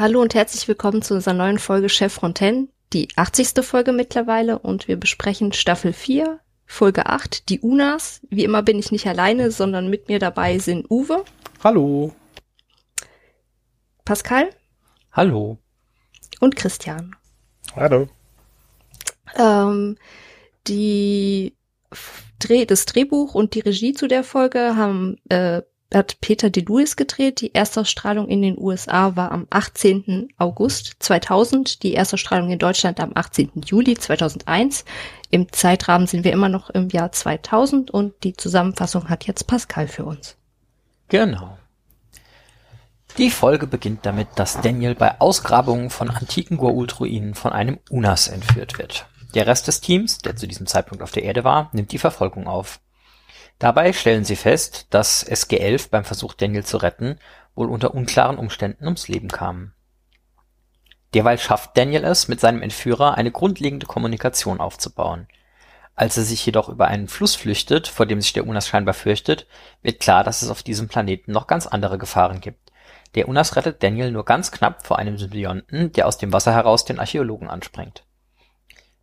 Hallo und herzlich willkommen zu unserer neuen Folge Chef Fontaine, die 80. Folge mittlerweile und wir besprechen Staffel 4, Folge 8, die Unas. Wie immer bin ich nicht alleine, sondern mit mir dabei sind Uwe. Hallo. Pascal. Hallo. Und Christian. Hallo. Ähm, die Dreh, das Drehbuch und die Regie zu der Folge haben äh, hat Peter DeLuis gedreht. Die Erstausstrahlung in den USA war am 18. August 2000, die Erstausstrahlung in Deutschland am 18. Juli 2001. Im Zeitrahmen sind wir immer noch im Jahr 2000 und die Zusammenfassung hat jetzt Pascal für uns. Genau. Die Folge beginnt damit, dass Daniel bei Ausgrabungen von antiken Goa'uld-Ruinen von einem Unas entführt wird. Der Rest des Teams, der zu diesem Zeitpunkt auf der Erde war, nimmt die Verfolgung auf. Dabei stellen sie fest, dass SG-11 beim Versuch Daniel zu retten wohl unter unklaren Umständen ums Leben kam. Derweil schafft Daniel es, mit seinem Entführer eine grundlegende Kommunikation aufzubauen. Als er sich jedoch über einen Fluss flüchtet, vor dem sich der Unas scheinbar fürchtet, wird klar, dass es auf diesem Planeten noch ganz andere Gefahren gibt. Der Unas rettet Daniel nur ganz knapp vor einem Symbionten, der aus dem Wasser heraus den Archäologen anspringt.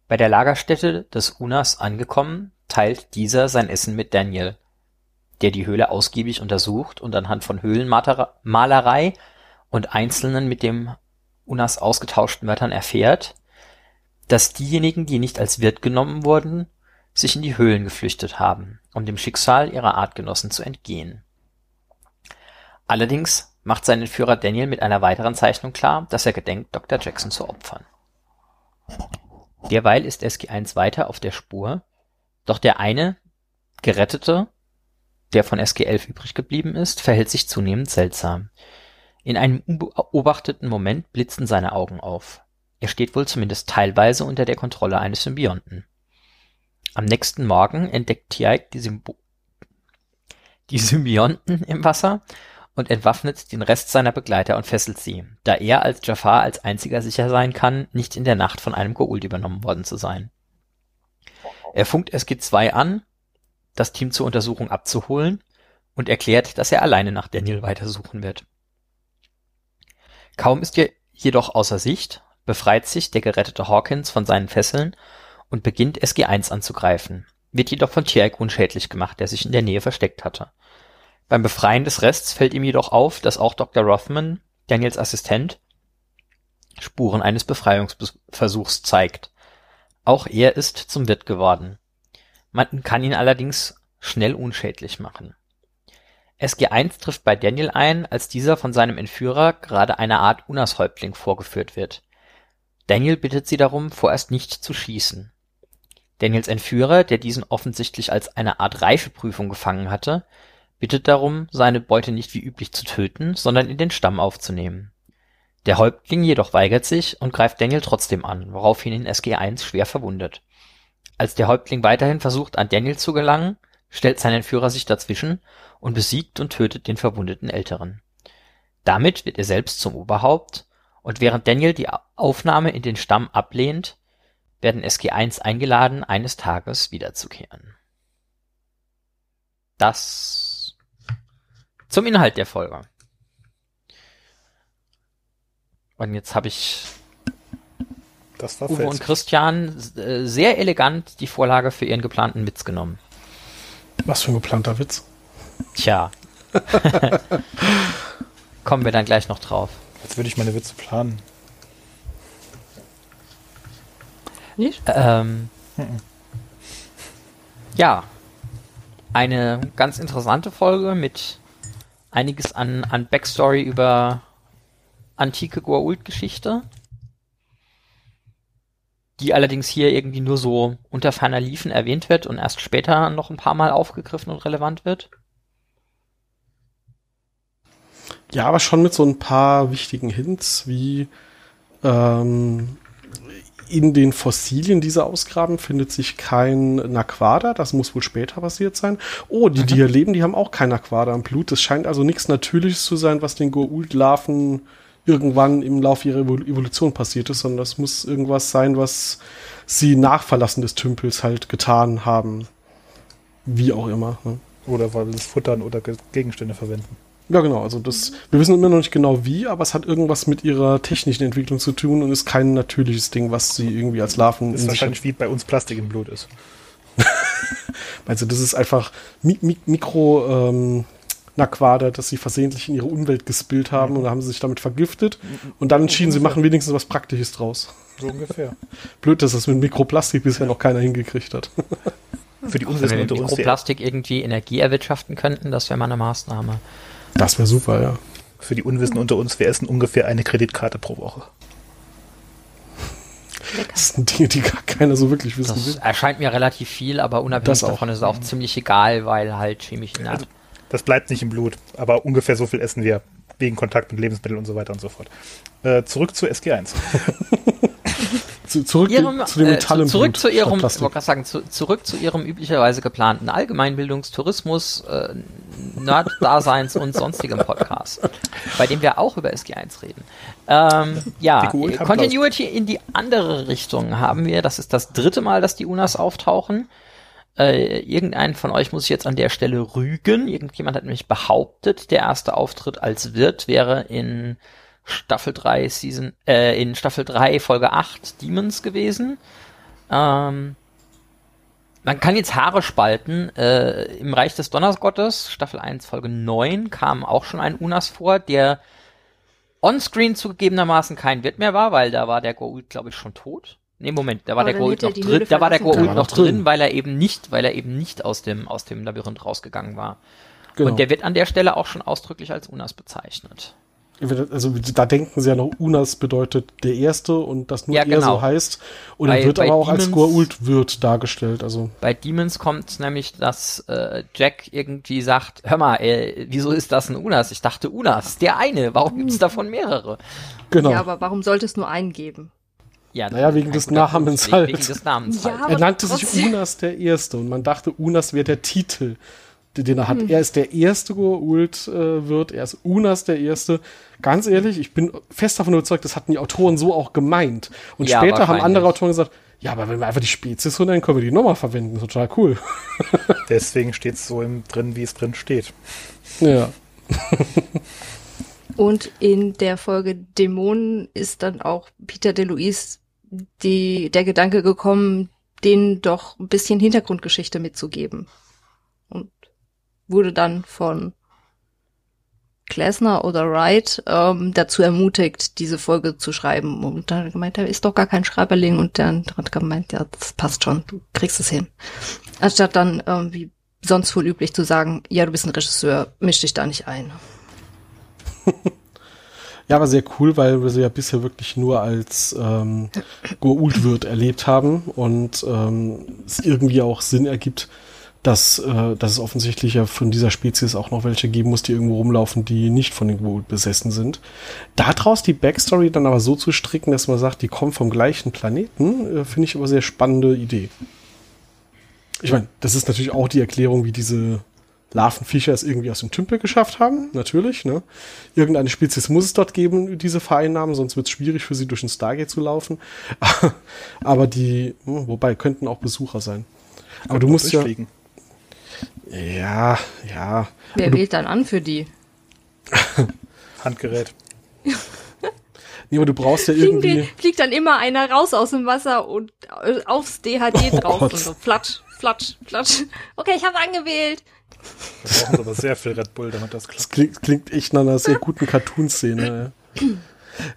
Bei der Lagerstätte des Unas angekommen, teilt dieser sein Essen mit Daniel, der die Höhle ausgiebig untersucht und anhand von Höhlenmalerei und einzelnen mit dem Unas ausgetauschten Wörtern erfährt, dass diejenigen, die nicht als Wirt genommen wurden, sich in die Höhlen geflüchtet haben, um dem Schicksal ihrer Artgenossen zu entgehen. Allerdings macht sein Entführer Daniel mit einer weiteren Zeichnung klar, dass er gedenkt, Dr. Jackson zu opfern. Derweil ist SG-1 weiter auf der Spur doch der eine Gerettete, der von SG-11 übrig geblieben ist, verhält sich zunehmend seltsam. In einem unbeobachteten Moment blitzen seine Augen auf. Er steht wohl zumindest teilweise unter der Kontrolle eines Symbionten. Am nächsten Morgen entdeckt Tiaik die, die Symbionten im Wasser und entwaffnet den Rest seiner Begleiter und fesselt sie, da er als Jafar als einziger sicher sein kann, nicht in der Nacht von einem Goa'uld übernommen worden zu sein. Er funkt SG-2 an, das Team zur Untersuchung abzuholen und erklärt, dass er alleine nach Daniel weitersuchen wird. Kaum ist er jedoch außer Sicht, befreit sich der gerettete Hawkins von seinen Fesseln und beginnt SG-1 anzugreifen, wird jedoch von Tierk unschädlich gemacht, der sich in der Nähe versteckt hatte. Beim Befreien des Rests fällt ihm jedoch auf, dass auch Dr. Rothman, Daniels Assistent, Spuren eines Befreiungsversuchs zeigt, auch er ist zum Wirt geworden. Man kann ihn allerdings schnell unschädlich machen. SG-1 trifft bei Daniel ein, als dieser von seinem Entführer gerade eine Art Unas-Häuptling vorgeführt wird. Daniel bittet sie darum, vorerst nicht zu schießen. Daniels Entführer, der diesen offensichtlich als eine Art Reifeprüfung gefangen hatte, bittet darum, seine Beute nicht wie üblich zu töten, sondern in den Stamm aufzunehmen der Häuptling jedoch weigert sich und greift Daniel trotzdem an, woraufhin ihn SG-1 schwer verwundet. Als der Häuptling weiterhin versucht, an Daniel zu gelangen, stellt sein Entführer sich dazwischen und besiegt und tötet den verwundeten Älteren. Damit wird er selbst zum Oberhaupt und während Daniel die Aufnahme in den Stamm ablehnt, werden SG-1 eingeladen, eines Tages wiederzukehren. Das zum Inhalt der Folge. Und jetzt habe ich Uwe fest. und Christian äh, sehr elegant die Vorlage für ihren geplanten Witz genommen. Was für ein geplanter Witz? Tja. Kommen wir dann gleich noch drauf. Jetzt würde ich meine Witze planen. Nicht? Ähm, ja. Eine ganz interessante Folge mit einiges an, an Backstory über antike Goa'uld-Geschichte, die allerdings hier irgendwie nur so unter ferner Liefen erwähnt wird und erst später noch ein paar Mal aufgegriffen und relevant wird. Ja, aber schon mit so ein paar wichtigen Hints, wie ähm, in den Fossilien dieser Ausgraben findet sich kein Naquada, das muss wohl später passiert sein. Oh, die, die hier leben, die haben auch kein Naquada im Blut. Das scheint also nichts Natürliches zu sein, was den Goa'uld-Larven irgendwann im Laufe ihrer Evolution passiert ist, sondern das muss irgendwas sein, was sie nach Verlassen des Tümpels halt getan haben. Wie auch immer. Ne? Oder weil sie es futtern oder Gegenstände verwenden. Ja, genau. Also das, wir wissen immer noch nicht genau wie, aber es hat irgendwas mit ihrer technischen Entwicklung zu tun und ist kein natürliches Ding, was sie irgendwie als Larven Das in ist wahrscheinlich wie bei uns Plastik im Blut ist. Also das ist einfach Mi Mi Mikro ähm, Naquader, dass sie versehentlich in ihre Umwelt gespillt haben und dann haben sie sich damit vergiftet und dann entschieden, sie machen wenigstens was Praktisches draus. So ungefähr. Blöd, dass das mit Mikroplastik bisher noch keiner hingekriegt hat. Für die Wenn Unwissen wir unter mit Mikroplastik irgendwie Energie erwirtschaften könnten, das wäre mal eine Maßnahme. Das wäre super, ja. für die Unwissen unter uns, wir essen ungefähr eine Kreditkarte pro Woche. Das sind Dinge, die gar keiner so wirklich wissen Das will. erscheint mir relativ viel, aber unabhängig Das auch. davon ist es auch ziemlich egal, weil halt chemisch inhalt. Das bleibt nicht im Blut, aber ungefähr so viel essen wir wegen Kontakt mit Lebensmitteln und so weiter und so fort. Äh, zurück zu SG1. Zu, zurück Ihrem, zu dem äh, Metall im zu, zurück Blut zu ihrem, sagen, zu, zurück zu ihrem üblicherweise geplanten Allgemeinbildungstourismus, äh, Nerd-Daseins und sonstigem Podcast, bei dem wir auch über SG1 reden. Ähm, ja, Continuity in die andere Richtung haben wir. Das ist das dritte Mal, dass die Unas auftauchen. Äh, irgendeinen von euch muss ich jetzt an der Stelle rügen. Irgendjemand hat nämlich behauptet, der erste Auftritt als Wirt wäre in Staffel 3 Season, äh, in Staffel 3 Folge 8 Demons gewesen. Ähm, man kann jetzt Haare spalten. Äh, Im Reich des Donnersgottes, Staffel 1, Folge 9, kam auch schon ein Unas vor, der onscreen zugegebenermaßen kein Wirt mehr war, weil da war der Goa'uld, glaube ich, schon tot. Nee, Moment, da war Aber der er noch drin, da war der können. noch noch drin, drin. weil er eben nicht, weil er eben nicht aus dem, aus dem Labyrinth rausgegangen war. Genau. Und der wird an der Stelle auch schon ausdrücklich als Unas bezeichnet. Also da denken sie ja noch, Unas bedeutet der Erste und das nur Ja, er genau. so heißt. Und Bei- er wird aber auch als Demons- Goa'uld wird dargestellt. Also Bei Demons kommt nämlich, dass äh, Jack irgendwie sagt, hör mal, äh, wieso ist das ein Unas? Ich dachte Unas, der eine, warum gibt's davon mehrere? genau. Ja, aber warum sollte es nur einen geben? Ja, Naja, wegen des Namens halt. Wegen des Namens Ja, halt. er nannte sich. Unas der Erste und man dachte, Unas wäre der Titel, den er hat. Hm. Er ist der erste Goa'uld äh, wird, er ist Unas der Erste. Ganz ehrlich, ich bin fest davon überzeugt, das hatten die Autoren so auch gemeint. Und Ja, später haben andere Autoren gesagt, ja, aber wenn wir einfach die Spezies so nennen, können wir die nochmal verwenden. Total cool. Deswegen steht es so im, drin, wie es drin steht. Ja. Und in der Folge Dämonen ist dann auch Peter DeLuise die, der Gedanke gekommen, denen doch ein bisschen Hintergrundgeschichte mitzugeben. Und wurde dann von Klesner oder Wright ähm, dazu ermutigt, diese Folge zu schreiben. Und dann gemeint, er ist doch gar kein Schreiberling. Und dann hat er gemeint, ja, das passt schon, du kriegst es hin. Anstatt dann, ähm, wie sonst wohl üblich, zu sagen, ja, du bist ein Regisseur, misch dich da nicht ein. Ja, aber sehr cool, weil wir sie ja bisher wirklich nur als ähm, Goa'uld-Wirt erlebt haben und ähm, es irgendwie auch Sinn ergibt, dass, äh, dass es offensichtlich ja von dieser Spezies auch noch welche geben muss, die irgendwo rumlaufen, die nicht von den Goa'uld besessen sind. Daraus die Backstory dann aber so zu stricken, dass man sagt, die kommen vom gleichen Planeten, äh, finde ich aber sehr spannende Idee. Ich meine, das ist natürlich auch die Erklärung, wie diese Larvenviecher es irgendwie aus dem Tümpel geschafft haben, natürlich. Ne? Irgendeine Spezies muss es dort geben, die diese vereinnahmen, sonst wird es schwierig für sie durch den Stargate zu laufen. Aber die, hm, wobei, könnten auch Besucher sein. Aber du musst ja, ja, ja. Wer wählt dann an für die? Handgerät. nee, aber du brauchst ja Fliegen irgendwie, fliegt dann immer einer raus aus dem Wasser und äh, aufs DHD Oh drauf Gott. und so flatsch, flatsch, flatsch. Okay, ich habe angewählt. Da brauchen sie aber sehr viel Red Bull, damit das das klappt. klingt, klingt echt nach einer sehr guten Cartoon-Szene.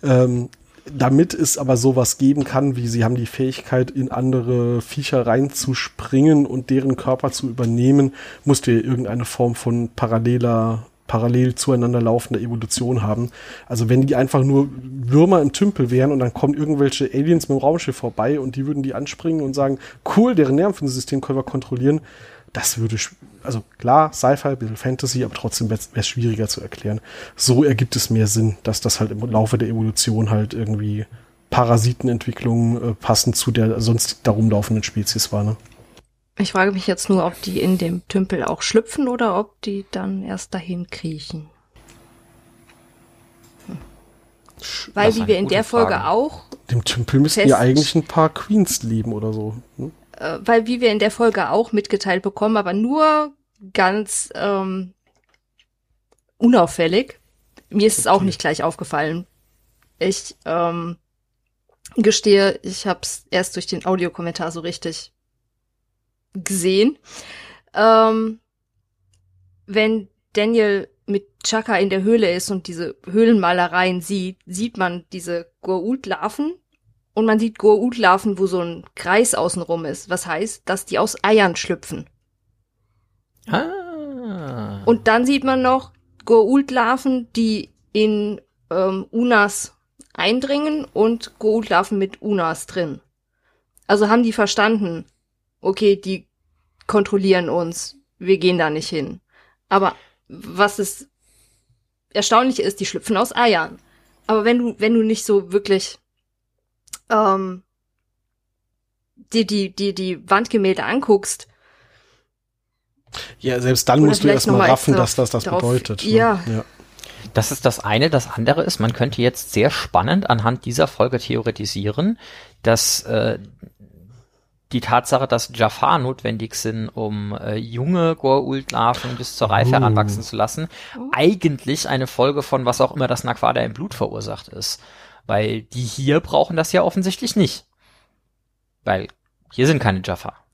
ähm, damit es aber sowas geben kann, wie sie haben die Fähigkeit, in andere Viecher reinzuspringen und deren Körper zu übernehmen, musst ja irgendeine Form von paralleler, parallel zueinander laufender Evolution haben. Also wenn die einfach nur Würmer im Tümpel wären und dann kommen irgendwelche Aliens mit dem Raumschiff vorbei und die würden die anspringen und sagen, cool, deren Nervensystem können wir kontrollieren, das würde, also klar, Sci-Fi, ein bisschen Fantasy, aber trotzdem wäre es schwieriger zu erklären. So ergibt es mehr Sinn, dass das halt im Laufe der Evolution halt irgendwie Parasitenentwicklung äh, passend zu der sonst darum laufenden Spezies war. Ne? Ich frage mich jetzt nur, ob die in dem Tümpel auch schlüpfen oder ob die dann erst dahin kriechen. Hm. Weil, Das wie wir in der Folge Frage. auch, Dem Tümpel müssten ja eigentlich ein paar Queens leben oder so. Ne? Äh, weil wie wir in der Folge auch mitgeteilt bekommen, aber nur ganz ähm, unauffällig. Mir ist es auch nicht gleich aufgefallen. Ich ähm, gestehe, ich habe es erst durch den Audiokommentar so richtig gesehen. Ähm, wenn Daniel mit Chaka in der Höhle ist und diese Höhlenmalereien sieht, sieht man diese Goa'uld-Larven und man sieht Goa'uld-Larven, wo so ein Kreis außenrum ist. Was heißt, dass die aus Eiern schlüpfen. Ah. Und dann sieht man noch Goa'uld-Larven, die in ähm, Unas eindringen und Goa'uld-Larven mit Unas drin. Also haben die verstanden, okay, die kontrollieren uns, wir gehen da nicht hin. Aber was es erstaunlich ist, die schlüpfen aus Eiern. Aber wenn du, wenn du nicht so wirklich ähm, die, die, die, die Wandgemälde anguckst, Ja, selbst dann musst du erstmal noch mal raffen, dass das das darauf- bedeutet. ne? ja. ja. Das ist das eine. Das andere ist, man könnte jetzt sehr spannend anhand dieser Folge theoretisieren, dass äh, die Tatsache, dass Jafar notwendig sind, um äh, junge Goa'uld-Larven bis zur Reife Oh. heranwachsen zu lassen, Oh. eigentlich eine Folge von was auch immer das Naquada im Blut verursacht ist. Weil die hier brauchen das ja offensichtlich nicht. Weil hier sind keine Jafar.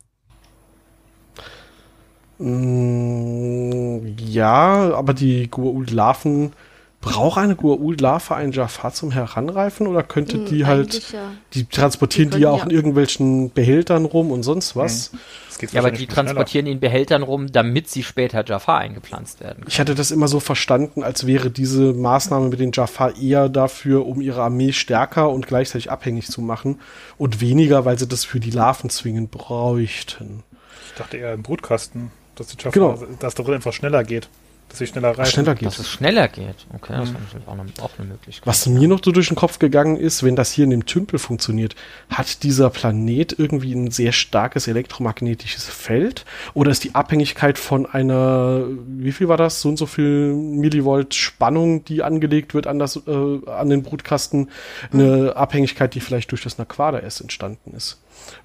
Mm, ja, aber die Goa'uld-Larven, braucht eine Goa'uld-Larve einen Jafar zum Heranreifen oder könnte Hm, die halt, eigentlich ja. die transportieren Die die, ja können auch in irgendwelchen Behältern rum und sonst was? Das geht Ja, aber die viel schneller. transportieren in Behältern rum, damit sie später Jafar eingepflanzt werden. Ich hatte das immer so verstanden, als wäre diese Maßnahme mit den Jafar eher dafür, um ihre Armee stärker und gleichzeitig abhängig zu machen und weniger, weil sie das für die Larven zwingend bräuchten. Ich dachte eher im Brutkasten, dass die Jaffa, Genau. dass da drin einfach schneller geht. Dass sie schneller Ach, reifen. schneller geht. Dass es schneller geht. Okay, das Mhm. wäre natürlich auch eine, auch eine Möglichkeit. Was mir noch so durch den Kopf gegangen ist, wenn das hier in dem Tümpel funktioniert, hat dieser Planet irgendwie ein sehr starkes elektromagnetisches Feld? Oder ist die Abhängigkeit von einer, wie viel war das, so und so viel Millivolt Spannung, die angelegt wird an, das, äh, an den Brutkasten, eine Abhängigkeit, die vielleicht durch das Naquada erst entstanden ist?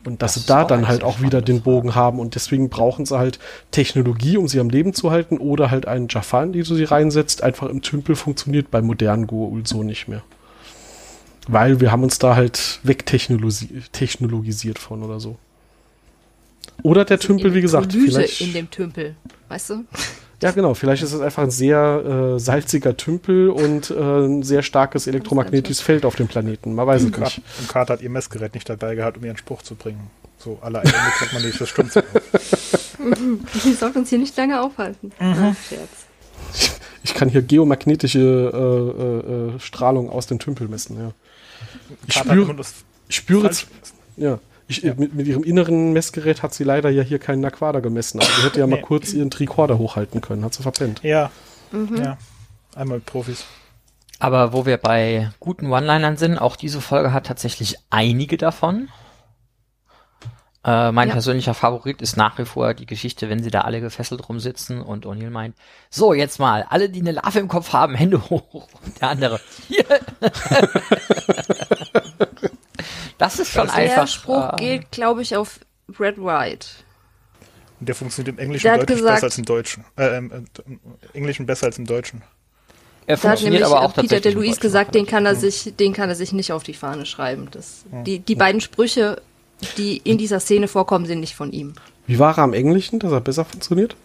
Und dass Das sie da dann halt auch wieder den Bogen haben und deswegen brauchen sie halt Technologie, um sie am Leben zu halten oder halt einen Jafan, die du sie reinsetzt. Einfach im Tümpel funktioniert bei modernen Goa'uld so nicht mehr. Weil wir haben uns da halt wegtechnologisiert von oder so. Oder der Tümpel, wie gesagt, Elektrolyse vielleicht. in dem Tümpel, weißt du? Ja, genau. Vielleicht ist es einfach ein sehr äh, salziger Tümpel und äh, ein sehr starkes elektromagnetisches Feld auf dem Planeten. Man weiß es nicht. Und Carter hat ihr Messgerät nicht dabei gehabt, um ihren Spruch zu bringen. So, alle Ende kriegt man nicht, das stimmt. Die sollten uns hier nicht lange aufhalten. Ach, Scherz. Ich kann hier geomagnetische äh, äh, äh, Strahlung aus dem Tümpel messen. Ja. Ich spüre, ich spüre falsch gemessen. Ja. Ich, Mit, mit ihrem inneren Messgerät hat sie leider ja hier keinen Naquader gemessen. Also sie hätte ja mal Nee. kurz ihren Tricorder hochhalten können. Hat sie verpennt. Ja, Mhm. ja. Einmal mit Profis. Aber wo wir bei guten One-Linern sind, auch diese Folge hat tatsächlich einige davon. Äh, mein Ja. persönlicher Favorit ist nach wie vor die Geschichte, wenn sie da alle gefesselt rumsitzen und O'Neill meint, so jetzt mal, alle, die eine Larve im Kopf haben, Hände hoch. Und der andere, hier. das ist schon Der einfach. Spruch äh, geht, glaube ich, auf Red White. Und der funktioniert im Englischen Der deutlich gesagt- besser als im Deutschen. Äh, im, äh, im Englischen besser als im Deutschen. Er Da hat funktioniert nämlich aber auch Peter de im Luis Deutschen. gesagt, den kann er sich, den kann er sich nicht auf die Fahne schreiben. Das, die, die beiden Sprüche, die in dieser Szene vorkommen, sind nicht von ihm. Wie war er am Englischen, dass er besser funktioniert?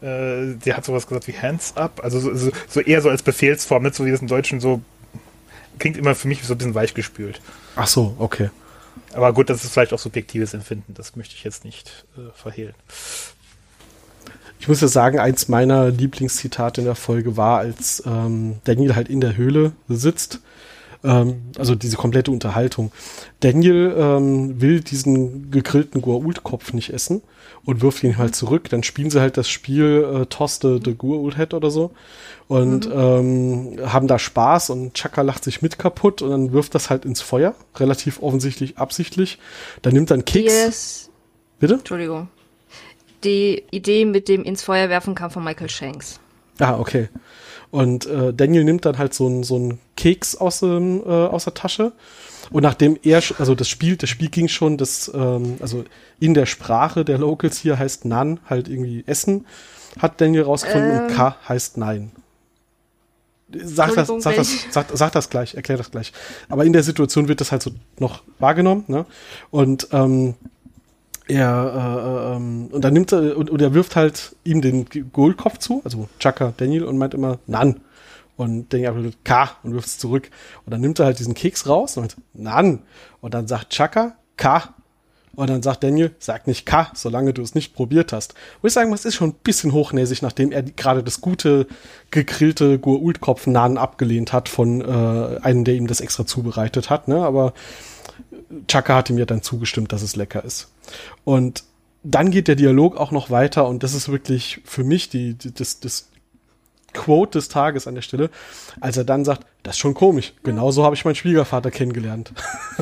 Äh, der hat sowas gesagt wie Hands up, also so, so, so eher so als Befehlsform, nicht so wie das im Deutschen so klingt immer für mich so ein bisschen weichgespült. Ach so, okay. Aber gut, das ist vielleicht auch subjektives Empfinden, das möchte ich jetzt nicht äh, verhehlen. Ich muss ja sagen, eins meiner Lieblingszitate in der Folge war, als ähm, Daniel halt in der Höhle sitzt. Ähm, also diese komplette Unterhaltung. Daniel ähm, will diesen gegrillten Goa'uld-Kopf nicht essen und wirft ihn halt zurück. Dann spielen sie halt das Spiel äh, Toss the, the Goa'uld Head oder so und ähm, haben da Spaß und Chaka lacht sich mit kaputt und dann wirft das halt ins Feuer. Relativ offensichtlich absichtlich. Dann nimmt einen Keks. Yes. Bitte? Entschuldigung. Die Idee mit dem ins Feuer werfen kam von Michael Shanks. Ah, okay. Und äh, Daniel nimmt dann halt so einen so einen Keks aus, dem, äh, aus der Tasche. Und nachdem er, also das Spiel, das Spiel ging schon, das, ähm, also in der Sprache der Locals hier heißt Nan halt irgendwie Essen, hat Daniel rausgefunden und Ähm. K heißt Nein. Sag das, sag, das, sag, sag das gleich, erklär das gleich. Aber in der Situation wird das halt so noch wahrgenommen, ne? Und ähm, er äh, ähm, und dann nimmt er und, und er wirft halt ihm den Goldkopf zu, also Chaka Daniel und meint immer Nan. Und einfach nur K und wirft es zurück. Und dann nimmt er halt diesen Keks raus und Nan. Und dann sagt Chaka K. Und dann sagt Daniel, sag nicht K, solange du es nicht probiert hast. Wo ich sagen muss, ist schon ein bisschen hochnäsig, nachdem er gerade das gute, gegrillte Gurultkopf-Nahen abgelehnt hat von äh, einem, der ihm das extra zubereitet hat. Ne? Aber Chaka hat ihm ja dann zugestimmt, dass es lecker ist. Und dann geht der Dialog auch noch weiter und das ist wirklich für mich die, die das, das Quote des Tages an der Stelle, als er dann sagt, das ist schon komisch. Genauso habe ich meinen Schwiegervater kennengelernt.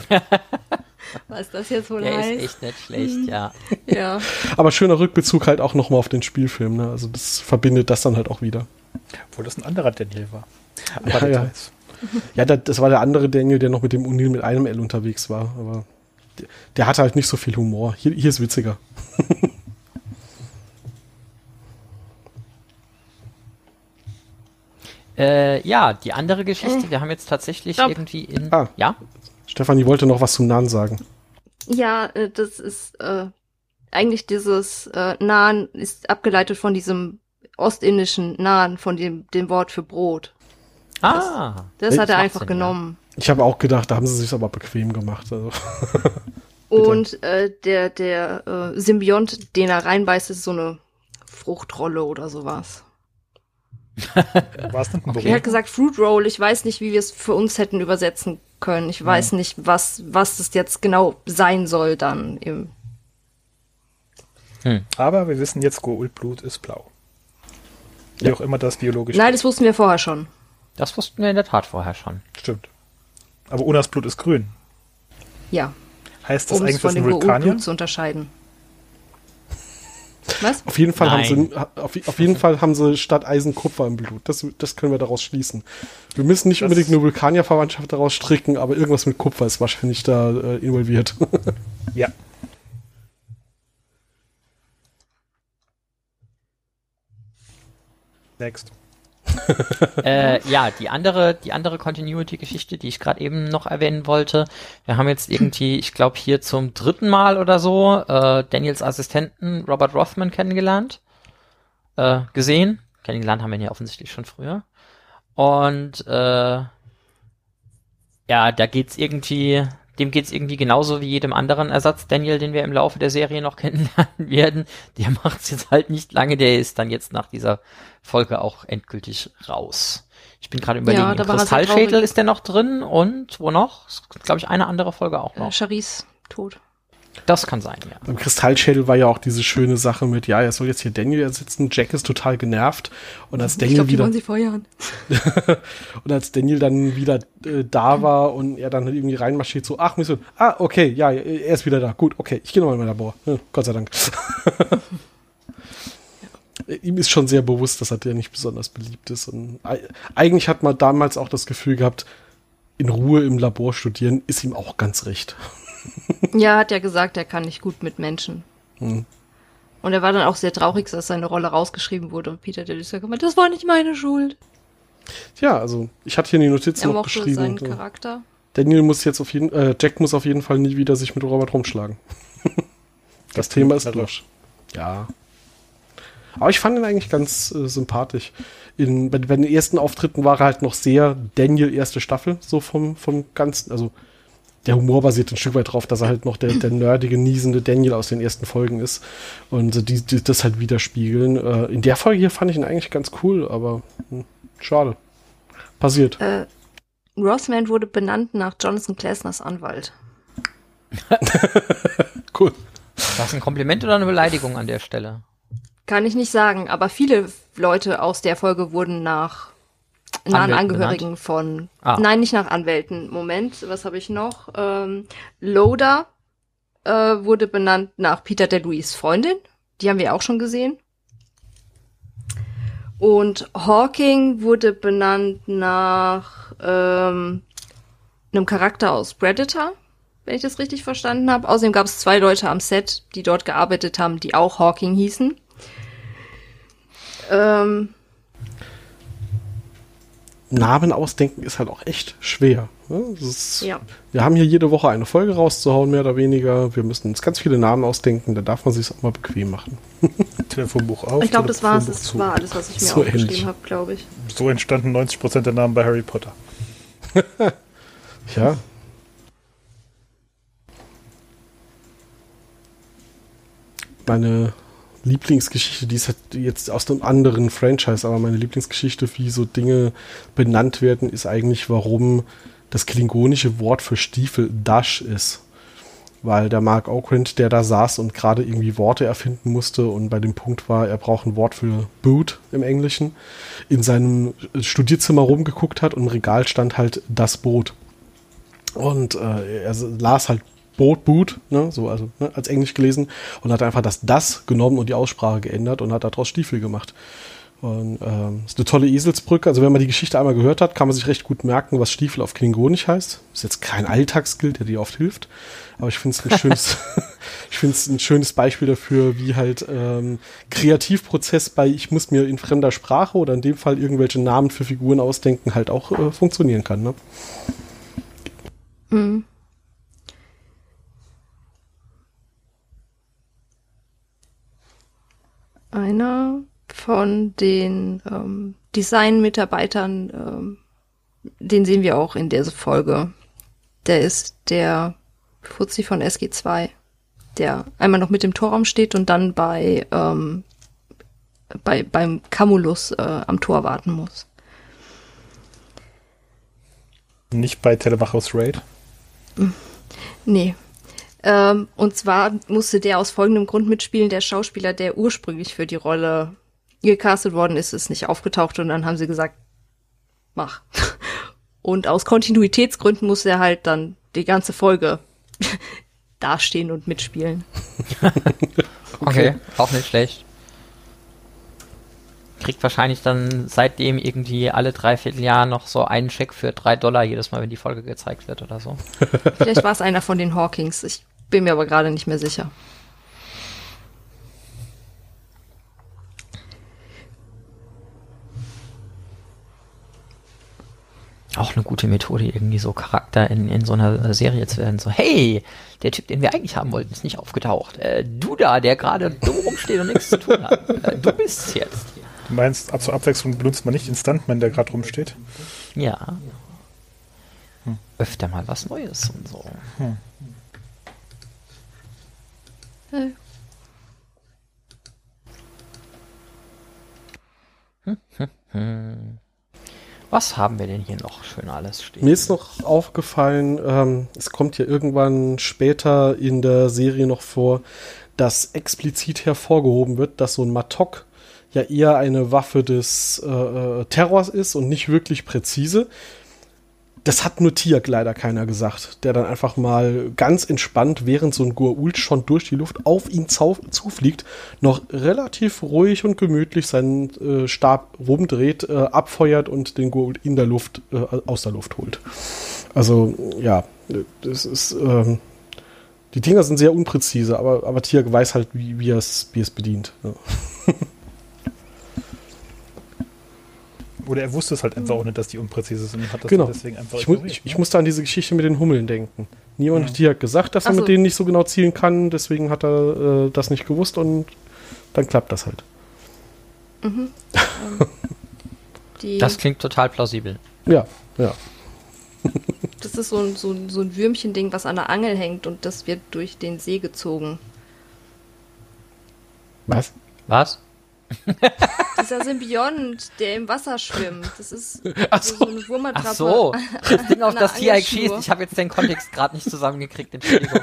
Was das jetzt wohl Der ist heißt. echt nicht schlecht, ja. Ja. Aber schöner Rückbezug halt auch nochmal auf den Spielfilm. Ne? Also das verbindet das dann halt auch wieder. Obwohl das ein anderer Daniel war. Aber Ja, ja. Details. Ja, das, das war der andere Daniel, der noch mit dem Unil mit einem L unterwegs war. Aber der, der hatte halt nicht so viel Humor. Hier, hier ist witziger. Äh, ja, die andere Geschichte, wir haben jetzt tatsächlich Stopp. irgendwie in. Ah. Ja? Stefanie wollte noch was zum Nahen sagen. Ja, äh, das ist äh, eigentlich dieses äh, Nahen ist abgeleitet von diesem ostindischen Nahen, von dem, dem Wort für Brot. Ah. Das Äh, hat er einfach Sinn, genommen. Ich habe auch gedacht, da haben sie sich aber bequem gemacht. Also. Und äh, der, der äh, Symbiont, den er reinbeißt, ist so eine Fruchtrolle oder sowas. War es nicht ein Er hat gesagt Fruit Roll. Ich weiß nicht, wie wir es für uns hätten übersetzen können. Ich weiß Mhm. nicht, was, was das jetzt genau sein soll dann. Im Aber wir wissen jetzt, Goulblut ist blau. Wie Ja. auch immer das biologisch Nein, das wussten wir vorher schon. Das wussten wir in der Tat vorher schon. stimmt. Aber Unas Blut ist grün. Ja, Heißt das um eigentlich, von das dem ein Vulkanier? Zu unterscheiden. Was? Auf jeden Fall haben sie auf, auf jeden Fall haben sie statt Eisen Kupfer im Blut. Das, das können wir daraus schließen. Wir müssen nicht Das- unbedingt eine Vulkanierverwandtschaft daraus stricken, aber irgendwas mit Kupfer ist wahrscheinlich da äh, involviert. Ja. Next. äh, ja, die andere, die andere Continuity-Geschichte, die ich gerade eben noch erwähnen wollte. Wir haben jetzt irgendwie, ich glaube hier zum dritten Mal oder so, äh, Daniels Assistenten Robert Rothman kennengelernt, äh, gesehen. Kennengelernt haben wir ihn ja offensichtlich schon früher. Und äh, ja, da geht's irgendwie, dem geht's irgendwie genauso wie jedem anderen Ersatz Daniel, den wir im Laufe der Serie noch kennenlernen werden. Der macht's jetzt halt nicht lange, der ist dann jetzt nach dieser Folge auch endgültig raus. Ich bin gerade überlegen, Ja, im Kristallschädel ist der noch drin und wo noch? Glaube ich eine andere Folge auch Äh, noch. Charisse tot. Das kann sein, ja. Beim Kristallschädel war ja auch diese schöne Sache mit, ja, er soll jetzt hier Daniel ersetzen, Jack ist total genervt und als Ich Daniel glaube, die wieder wollen sie feuern. und als Daniel dann wieder äh, da war und er dann halt irgendwie reinmarschiert, so, ach, Mission, ah, okay, ja, er ist wieder da, gut, okay, ich gehe nochmal in mein Labor, ja, Gott sei Dank. Ihm ist schon sehr bewusst, dass er der nicht besonders beliebt ist und ei- eigentlich hat man damals auch das Gefühl gehabt, in Ruhe im Labor studieren ist ihm auch ganz recht. Ja, hat ja gesagt, er kann nicht gut mit Menschen. Hm. Und er war dann auch sehr traurig, dass seine Rolle rausgeschrieben wurde. Und Peter der gesagt hat, das war nicht meine Schuld. Ja, also ich hatte hier in die Notizen Er noch geschrieben. seinen so. Charakter. Daniel muss jetzt auf jeden, äh, Jack muss auf jeden Fall nie wieder sich mit Robert rumschlagen. das Thema ist Also. durch. Ja. Aber ich fand ihn eigentlich ganz äh, sympathisch. In, bei, bei den ersten Auftritten war er halt noch sehr Daniel erste Staffel, so vom, vom ganzen, also der Humor basiert ein Stück weit drauf, dass er halt noch der, der nerdige, niesende Daniel aus den ersten Folgen ist und die, die das halt widerspiegeln. Äh, in der Folge hier fand ich ihn eigentlich ganz cool, aber hm, schade. Passiert. Äh, Rothman wurde benannt nach Jonathan Klesners Anwalt. Cool. Das ein Kompliment oder eine Beleidigung an der Stelle? Kann ich nicht sagen, aber viele Leute aus der Folge wurden nach nahen Angehörigen von. Ah. Nein, nicht nach Anwälten. Moment, was habe ich noch? Ähm, Loda äh, wurde benannt nach Peter der Louis Freundin. Die haben wir auch schon gesehen. Und Hawking wurde benannt nach ähm, einem Charakter aus Predator, wenn ich das richtig verstanden habe. Außerdem gab es zwei Leute am Set, die dort gearbeitet haben, die auch Hawking hießen. Ähm, Namen ausdenken ist halt auch echt schwer. Ne? Ist, Ja. Wir haben hier jede Woche eine Folge rauszuhauen, mehr oder weniger. Wir müssen uns ganz viele Namen ausdenken, da darf man sich auch mal bequem machen. Telefonbuch auf. Ich glaube, das war es. Das zu. war alles, was ich mir So aufgeschrieben habe, glaube ich. So entstanden 90% der Namen bei Harry Potter. Ja. Meine Lieblingsgeschichte, die ist halt jetzt aus einem anderen Franchise, aber meine Lieblingsgeschichte, wie so Dinge benannt werden, ist eigentlich, warum das klingonische Wort für Stiefel Dash ist. Weil der Mark Okrand, der da saß und gerade irgendwie Worte erfinden musste und bei dem Punkt war, er braucht ein Wort für Boot im Englischen, in seinem Studierzimmer rumgeguckt hat und im Regal stand halt das Boot. Und äh, er las halt Boot, Boot, ne, so also ne, als Englisch gelesen und hat einfach das das genommen und die Aussprache geändert und hat daraus Stiefel gemacht. Und ähm, ist eine tolle Eselsbrücke. Also wenn man die Geschichte einmal gehört hat, kann man sich recht gut merken, was Stiefel auf Klingonisch heißt. Ist jetzt kein Alltagsskill, der dir oft hilft, aber ich finde es ein schönes, ich finde es ein schönes Beispiel dafür, wie halt ähm, Kreativprozess bei ich muss mir in fremder Sprache oder in dem Fall irgendwelche Namen für Figuren ausdenken halt auch äh, funktionieren kann. Ne? Mhm. Einer von den ähm, Design-Mitarbeitern, ähm, den sehen wir auch in dieser Folge. Der ist der Fuzzi von SG2, der einmal noch mit dem Torraum steht und dann bei, ähm, bei beim Camulus äh, am Tor warten muss. Nicht bei Telemachos Raid. Nee. Ähm, und zwar musste der aus folgendem Grund mitspielen, der Schauspieler, der ursprünglich für die Rolle gecastet worden ist, ist nicht aufgetaucht und dann haben sie gesagt, mach. Und aus Kontinuitätsgründen musste er halt dann die ganze Folge dastehen und mitspielen. Okay, auch nicht schlecht. Kriegt wahrscheinlich dann seitdem irgendwie alle dreiviertel Jahr noch so einen Scheck für drei Dollar jedes Mal, wenn die Folge gezeigt wird oder so. Vielleicht war es einer von den Hawkings. Ich bin mir aber gerade nicht mehr sicher. Auch eine gute Methode, irgendwie so Charakter in, in so einer Serie zu werden. So, hey, der Typ, den wir eigentlich haben wollten, ist nicht aufgetaucht. Äh, du da, der gerade dumm rumsteht und nichts zu tun hat. Äh, du bist jetzt. Du meinst, ab zur Abwechslung benutzt man nicht den Stuntman, der gerade rumsteht? Ja. Öfter mal was Neues und so. Äh, Was haben wir denn hier noch schön alles stehen? Mir ist noch aufgefallen, ähm, es kommt ja irgendwann später in der Serie noch vor, dass explizit hervorgehoben wird, dass so ein Matok ja eher eine Waffe des äh, äh, Terrors ist und nicht wirklich präzise. Das hat nur Tiak leider keiner gesagt, der dann einfach mal ganz entspannt, während so ein Goa'uld schon durch die Luft auf ihn zufliegt, noch relativ ruhig und gemütlich seinen äh, Stab rumdreht, äh, abfeuert und den Goa'uld in der Luft, äh, aus der Luft holt. Also, ja, das ist, ähm, die Dinger sind sehr unpräzise, aber, aber Tiak weiß halt, wie, wie er es bedient. Ja. Oder er wusste es halt einfach auch nicht, dass die unpräzise sind und hat das Genau. deswegen einfach Ich, mu ich, ich ne? musste an diese Geschichte mit den Hummeln denken. Niemand Ja. hat Tiak gesagt, dass er so. mit denen nicht so genau zielen kann, deswegen hat er äh, das nicht gewusst und dann klappt das halt. ähm, die, Das klingt total plausibel. Ja, ja. das ist so ein, so, ein- so ein Würmchending, was an der Angel hängt und das wird durch den See gezogen. Was? Was? Dieser Symbiont, der im Wasser schwimmt, das ist Ach so, so. eine Wurmattrappe. Ach so, das Ding, auf das Angelschnur. schießt. Ich habe jetzt den Kontext gerade nicht zusammengekriegt, Entschuldigung.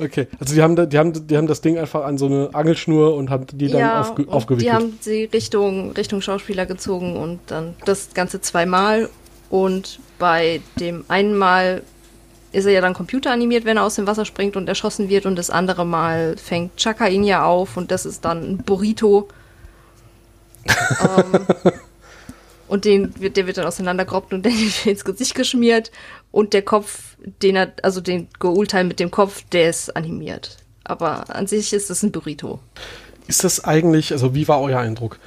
Okay, also die haben, da- die, haben, die haben das Ding einfach an so eine Angelschnur und haben die dann ja, aufge und aufgewickelt. die haben sie Richtung, Richtung Schauspieler gezogen und dann das Ganze zweimal. Und bei dem einen Mal ist er ja dann computeranimiert, wenn er aus dem Wasser springt und erschossen wird. Und das andere Mal fängt Chaka ihn ja auf und das ist dann ein Burrito. ähm, und den wird, der wird dann auseinandergerobbt und der wird ins Gesicht geschmiert. Und der Kopf, den er, also den Goul-Teil mit dem Kopf, der ist animiert. Aber an sich ist es ein Burrito. Ist das eigentlich, also wie war euer Eindruck?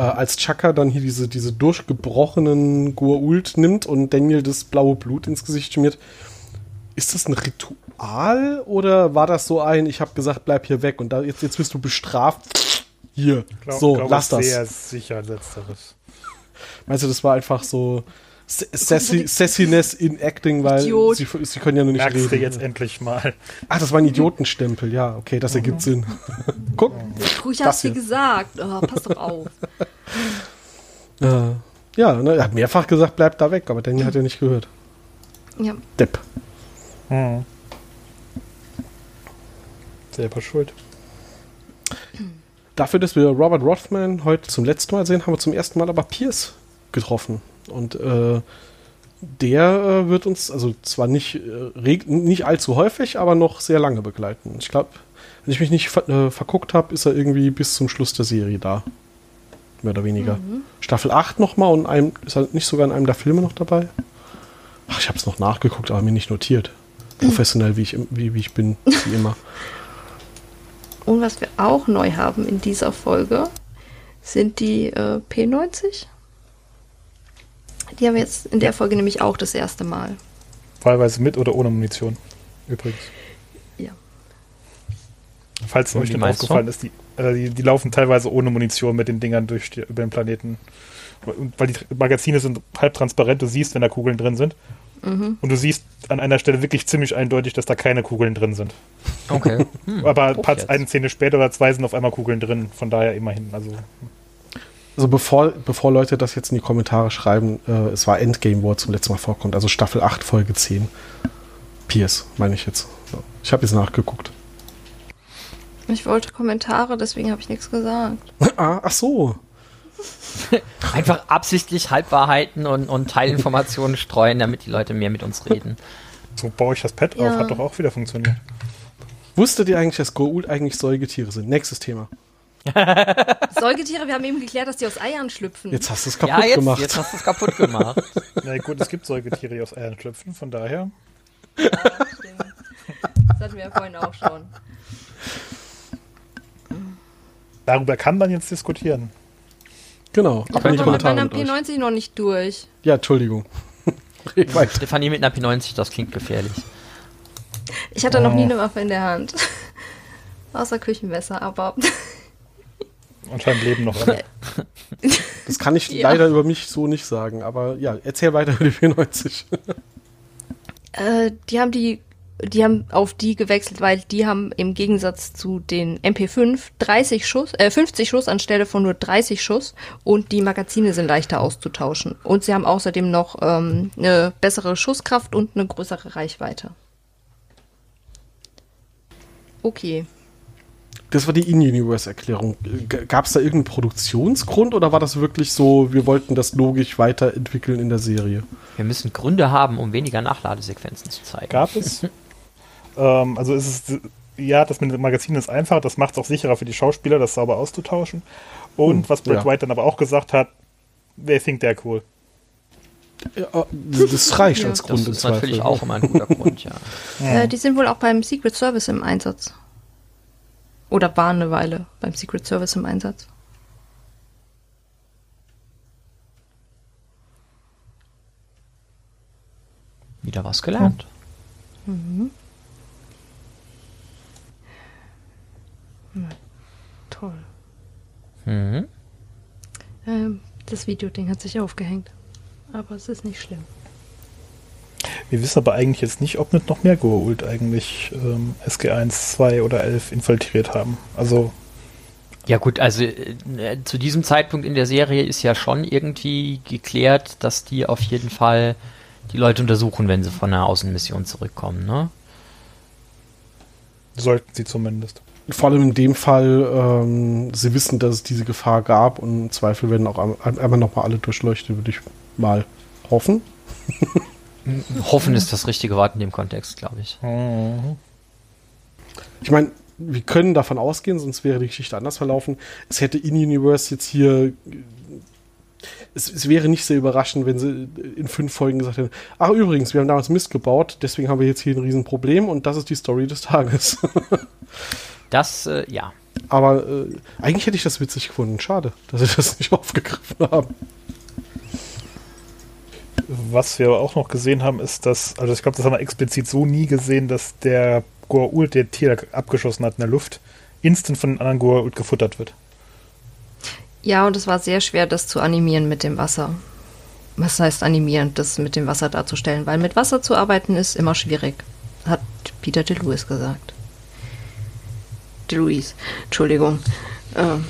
äh, als Chaka dann hier diese, diese durchgebrochenen Goa'uld nimmt und Daniel das blaue Blut ins Gesicht schmiert, ist das ein Ritual oder war das so ein, ich habe gesagt, bleib hier weg und da, jetzt, jetzt wirst du bestraft? Hier, Glaub, so, glaube, lass das. Sehr sicher letzteres. Meinst du, das war einfach so Sassy, Sassiness in Acting, weil sie, sie können ja nur nicht Merkst du reden. jetzt endlich mal. Ach, das war ein Idiotenstempel, ja, okay, das ergibt Sinn. Guck. Hast du hier. gesagt. Oh, pass doch auf. Ja, ne, er hat mehrfach gesagt, bleib da weg, aber Daniel hat ja nicht gehört. Ja. Depp. Hm. Selber schuld. Dafür, dass wir Robert Rothman heute zum letzten Mal sehen, haben wir zum ersten Mal aber Pierce getroffen. Und äh, der äh, wird uns, also zwar nicht, äh, nicht allzu häufig, aber noch sehr lange begleiten. Ich glaube, wenn ich mich nicht ver äh, verguckt habe, ist er irgendwie bis zum Schluss der Serie da. Mehr oder weniger. Staffel 8 nochmal und einem, ist er nicht sogar in einem der Filme noch dabei? Ach, ich habe es noch nachgeguckt, aber mir nicht notiert. Professionell, wie ich, wie, wie ich bin, wie immer. Und was wir auch neu haben in dieser Folge, sind die äh, P90. Die haben wir jetzt in der Folge nämlich auch das erste Mal. Wahlweise mit oder ohne Munition. Übrigens. Ja. Falls Und euch du? aufgefallen ist, die, äh, die, die laufen teilweise ohne Munition mit den Dingern durch die, über den Planeten. Weil die Magazine sind halb transparent, du siehst, wenn da Kugeln drin sind. Mhm. Und du siehst an einer Stelle wirklich ziemlich eindeutig, dass da keine Kugeln drin sind. Okay. Hm. Aber jetzt. eine Szene später oder zwei sind auf einmal Kugeln drin. Von daher immerhin. Also Also bevor, bevor Leute das jetzt in die Kommentare schreiben, äh, es war Endgame, wo er zum letzten Mal vorkommt. Also Staffel 8, Folge 10. Pierce, meine ich jetzt. Ich habe jetzt nachgeguckt. Ich wollte Kommentare, deswegen habe ich nichts gesagt. ah, ach so. Einfach absichtlich Halbwahrheiten und, und Teilinformationen streuen, damit die Leute mehr mit uns reden. so baue ich das Pad auf, Ja. hat doch auch wieder funktioniert. Wusstet ihr eigentlich, dass Goa'uld eigentlich Säugetiere sind? Nächstes Thema. Säugetiere, wir haben eben geklärt, dass die aus Eiern schlüpfen. Jetzt hast du es kaputt ja, jetzt, gemacht. jetzt hast du es kaputt gemacht. Na gut, es gibt Säugetiere, die aus Eiern schlüpfen, von daher. Stimmt. Das hatten wir ja vorhin auch schon. Darüber kann man jetzt diskutieren. Genau. Ich Ab in war die doch mit meiner mit euch. P90 noch nicht durch. Ja, Entschuldigung. Stefanie mit einer P90, das klingt gefährlich. Ich hatte noch nie Oh. eine Waffe in der Hand. Außer Küchenmesser, aber Anscheinend leben noch alle. Das kann ich Ja. leider über mich so nicht sagen. Aber ja, erzähl weiter über die 94. äh, die haben die, die haben auf die gewechselt, weil die haben im Gegensatz zu den MP5 30 Schuss, äh, 50 Schuss anstelle von nur 30 Schuss und die Magazine sind leichter auszutauschen. Und sie haben außerdem noch ähm, eine bessere Schusskraft und eine größere Reichweite. Okay. Das war die In-Universe-Erklärung. Gab es da irgendeinen Produktionsgrund oder war das wirklich so, wir wollten das logisch weiterentwickeln in der Serie? Wir müssen Gründe haben, um weniger Nachladesequenzen zu zeigen. Gab es. ähm, also ist es, ja, das mit dem Magazin ist einfach, das macht es auch sicherer für die Schauspieler, das sauber auszutauschen. Und Hm, was Brad ja. White dann aber auch gesagt hat, wer findet der cool? Ja, das reicht Ja. als Das Grund im ist natürlich auch immer ein guter Grund, ja. Äh, die sind wohl auch beim Secret Service im Einsatz. Oder waren eine Weile beim Secret Service im Einsatz. Wieder was gelernt. Toll. Mhm. Ähm, das Videoding hat sich aufgehängt. Aber es ist nicht schlimm. Wir wissen aber eigentlich jetzt nicht, ob nicht noch mehr Goa'uld eigentlich ähm, SG1, 2 oder 11 infiltriert haben. Also, Ja gut, also äh, zu diesem Zeitpunkt in der Serie ist ja schon irgendwie geklärt, dass die auf jeden Fall die Leute untersuchen, wenn sie von einer Außenmission zurückkommen, ne? sollten sie zumindest. Vor allem in dem Fall, ähm, sie wissen, dass es diese Gefahr gab und im Zweifel werden auch ein- einmal nochmal alle durchleuchtet, würde ich mal hoffen. Hoffen ist das richtige Wort in dem Kontext, glaube ich. Mhm. Ich meine, wir können davon ausgehen, sonst wäre die Geschichte anders verlaufen. Es hätte In-Universe jetzt hier. Es, es wäre nicht sehr überraschend, wenn sie in fünf Folgen gesagt hätten: Ach, übrigens, wir haben damals Mist gebaut, deswegen haben wir jetzt hier ein Riesenproblem und das ist die Story des Tages. Das, äh, ja. aber äh, eigentlich hätte ich das witzig gefunden. Schade, dass sie das nicht aufgegriffen haben. Was wir auch noch gesehen haben, ist, dass, also ich glaube, das haben wir explizit so nie gesehen, dass der Goa'uld, der Tier abgeschossen hat in der Luft, instant von den anderen Goa'uld gefuttert wird. Ja, und es war sehr schwer, das zu animieren mit dem Wasser. Was heißt animieren, das mit dem Wasser darzustellen? Weil mit Wasser zu arbeiten ist immer schwierig, hat Peter DeLuis gesagt. DeLuis, Entschuldigung. Ähm.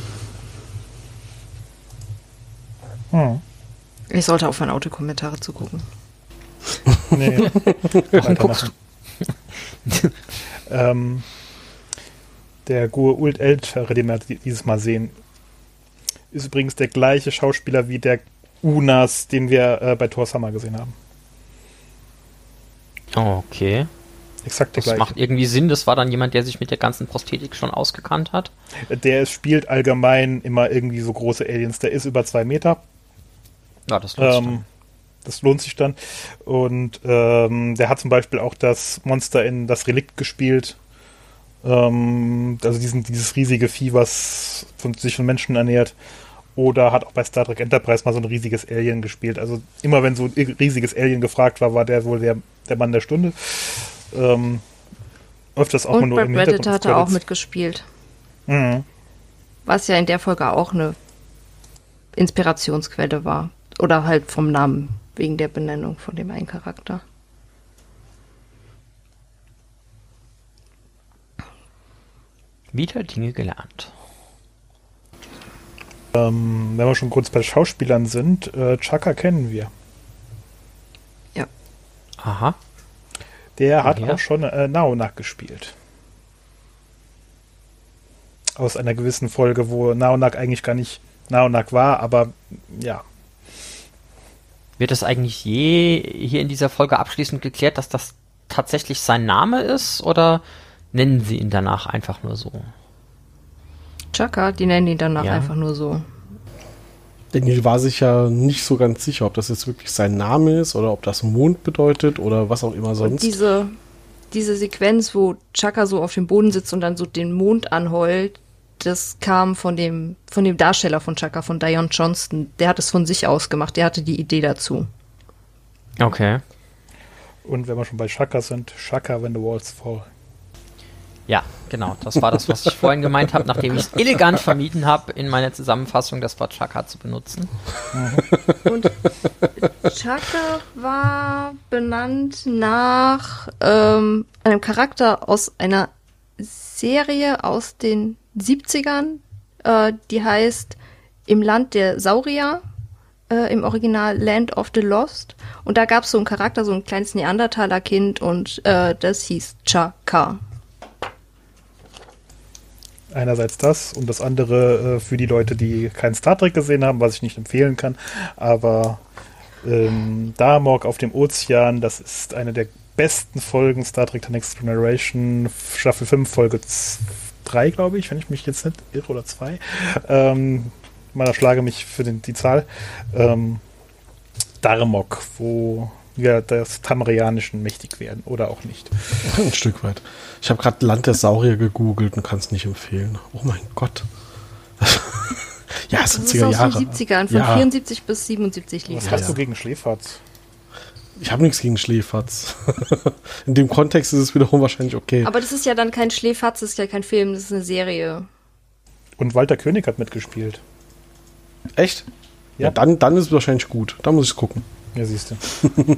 Hm. Ich sollte aufhören, Autokommentare zu gucken. Nee. Warum guckst du? ähm, der Ult Ältere, den wir dieses Mal sehen, ist übrigens der gleiche Schauspieler wie der Unas, den wir äh, bei Thor Summer gesehen haben. Okay. Exakt das gleiche. macht irgendwie Sinn. Das war dann jemand, der sich mit der ganzen Prosthetik schon ausgekannt hat. Der spielt allgemein immer irgendwie so große Aliens. Der ist über zwei Meter. Ja, das lohnt ähm, sich dann. Das lohnt sich dann. Und ähm, der hat zum Beispiel auch das Monster in das Relikt gespielt. Ähm, also diesen, dieses riesige Vieh, was von, sich von Menschen ernährt. Oder hat auch bei Star Trek Enterprise mal so ein riesiges Alien gespielt. Also immer wenn so ein riesiges Alien gefragt war, war der wohl der, der Mann der Stunde. Ähm, öfters auch Und nur Brad im Reddit hat er auch mitgespielt. Mhm. Was ja in der Folge auch eine Inspirationsquelle war. Oder halt vom Namen, wegen der Benennung von dem einen Charakter. Wieder Dinge gelernt. Ähm, wenn wir schon kurz bei Schauspielern sind, äh, Chaka kennen wir. Ja. Aha. Der hat ja. auch schon äh, Naonak gespielt. Aus einer gewissen Folge, wo Naonak eigentlich gar nicht Naonak war, aber ja. Wird das eigentlich je hier in dieser Folge abschließend geklärt, dass das tatsächlich sein Name ist oder nennen sie ihn danach einfach nur so? Chaka, die nennen ihn danach ja. einfach nur so. Daniel war sich ja nicht so ganz sicher, ob das jetzt wirklich sein Name ist oder ob das Mond bedeutet oder was auch immer sonst. Und diese, diese Sequenz, wo Chaka so auf dem Boden sitzt und dann so den Mond anheult, das kam von dem, von dem Darsteller von Chaka, von Dion Johnston. Der hat es von sich aus gemacht, der hatte die Idee dazu. Okay. Und wenn wir schon bei Chaka sind, Chaka, when the walls fall. Ja, genau. Das war das, was ich vorhin gemeint habe, nachdem ich es elegant vermieden habe, in meiner Zusammenfassung das Wort Chaka zu benutzen. Und Chaka war benannt nach ähm, einem Charakter aus einer Serie aus den 70ern, äh, die heißt Im Land der Saurier, äh, im Original Land of the Lost. Und da gab es so einen Charakter, so ein kleines Neandertaler-Kind und äh, das hieß Chaka. Einerseits das und das andere äh, für die Leute, die keinen Star Trek gesehen haben, was ich nicht empfehlen kann. Aber ähm, Damok auf dem Ozean, das ist eine der besten Folgen Star Trek The Next Generation, Staffel 5, Folge 3, glaube ich, wenn ich mich jetzt nicht irre, oder 2. Ähm, mal schlage mich für den, die Zahl. Ähm, Darmok, wo wir des Tamarianischen mächtig werden oder auch nicht. Ein Stück weit. Ich habe gerade Land der Saurier gegoogelt und kann es nicht empfehlen. Oh mein Gott. ja, 70er Jahre. Von 70ern, von ja. 74 bis 77 lief. Was hast du gegen Schläferz? Ich habe nichts gegen Schläferz. In dem Kontext ist es wiederum wahrscheinlich okay. Aber das ist ja dann kein Schläferz, das ist ja kein Film, das ist eine Serie. Und Walter König hat mitgespielt. Echt? Ja, ja dann, dann ist es wahrscheinlich gut. Da muss ich es gucken. Ja, siehst du.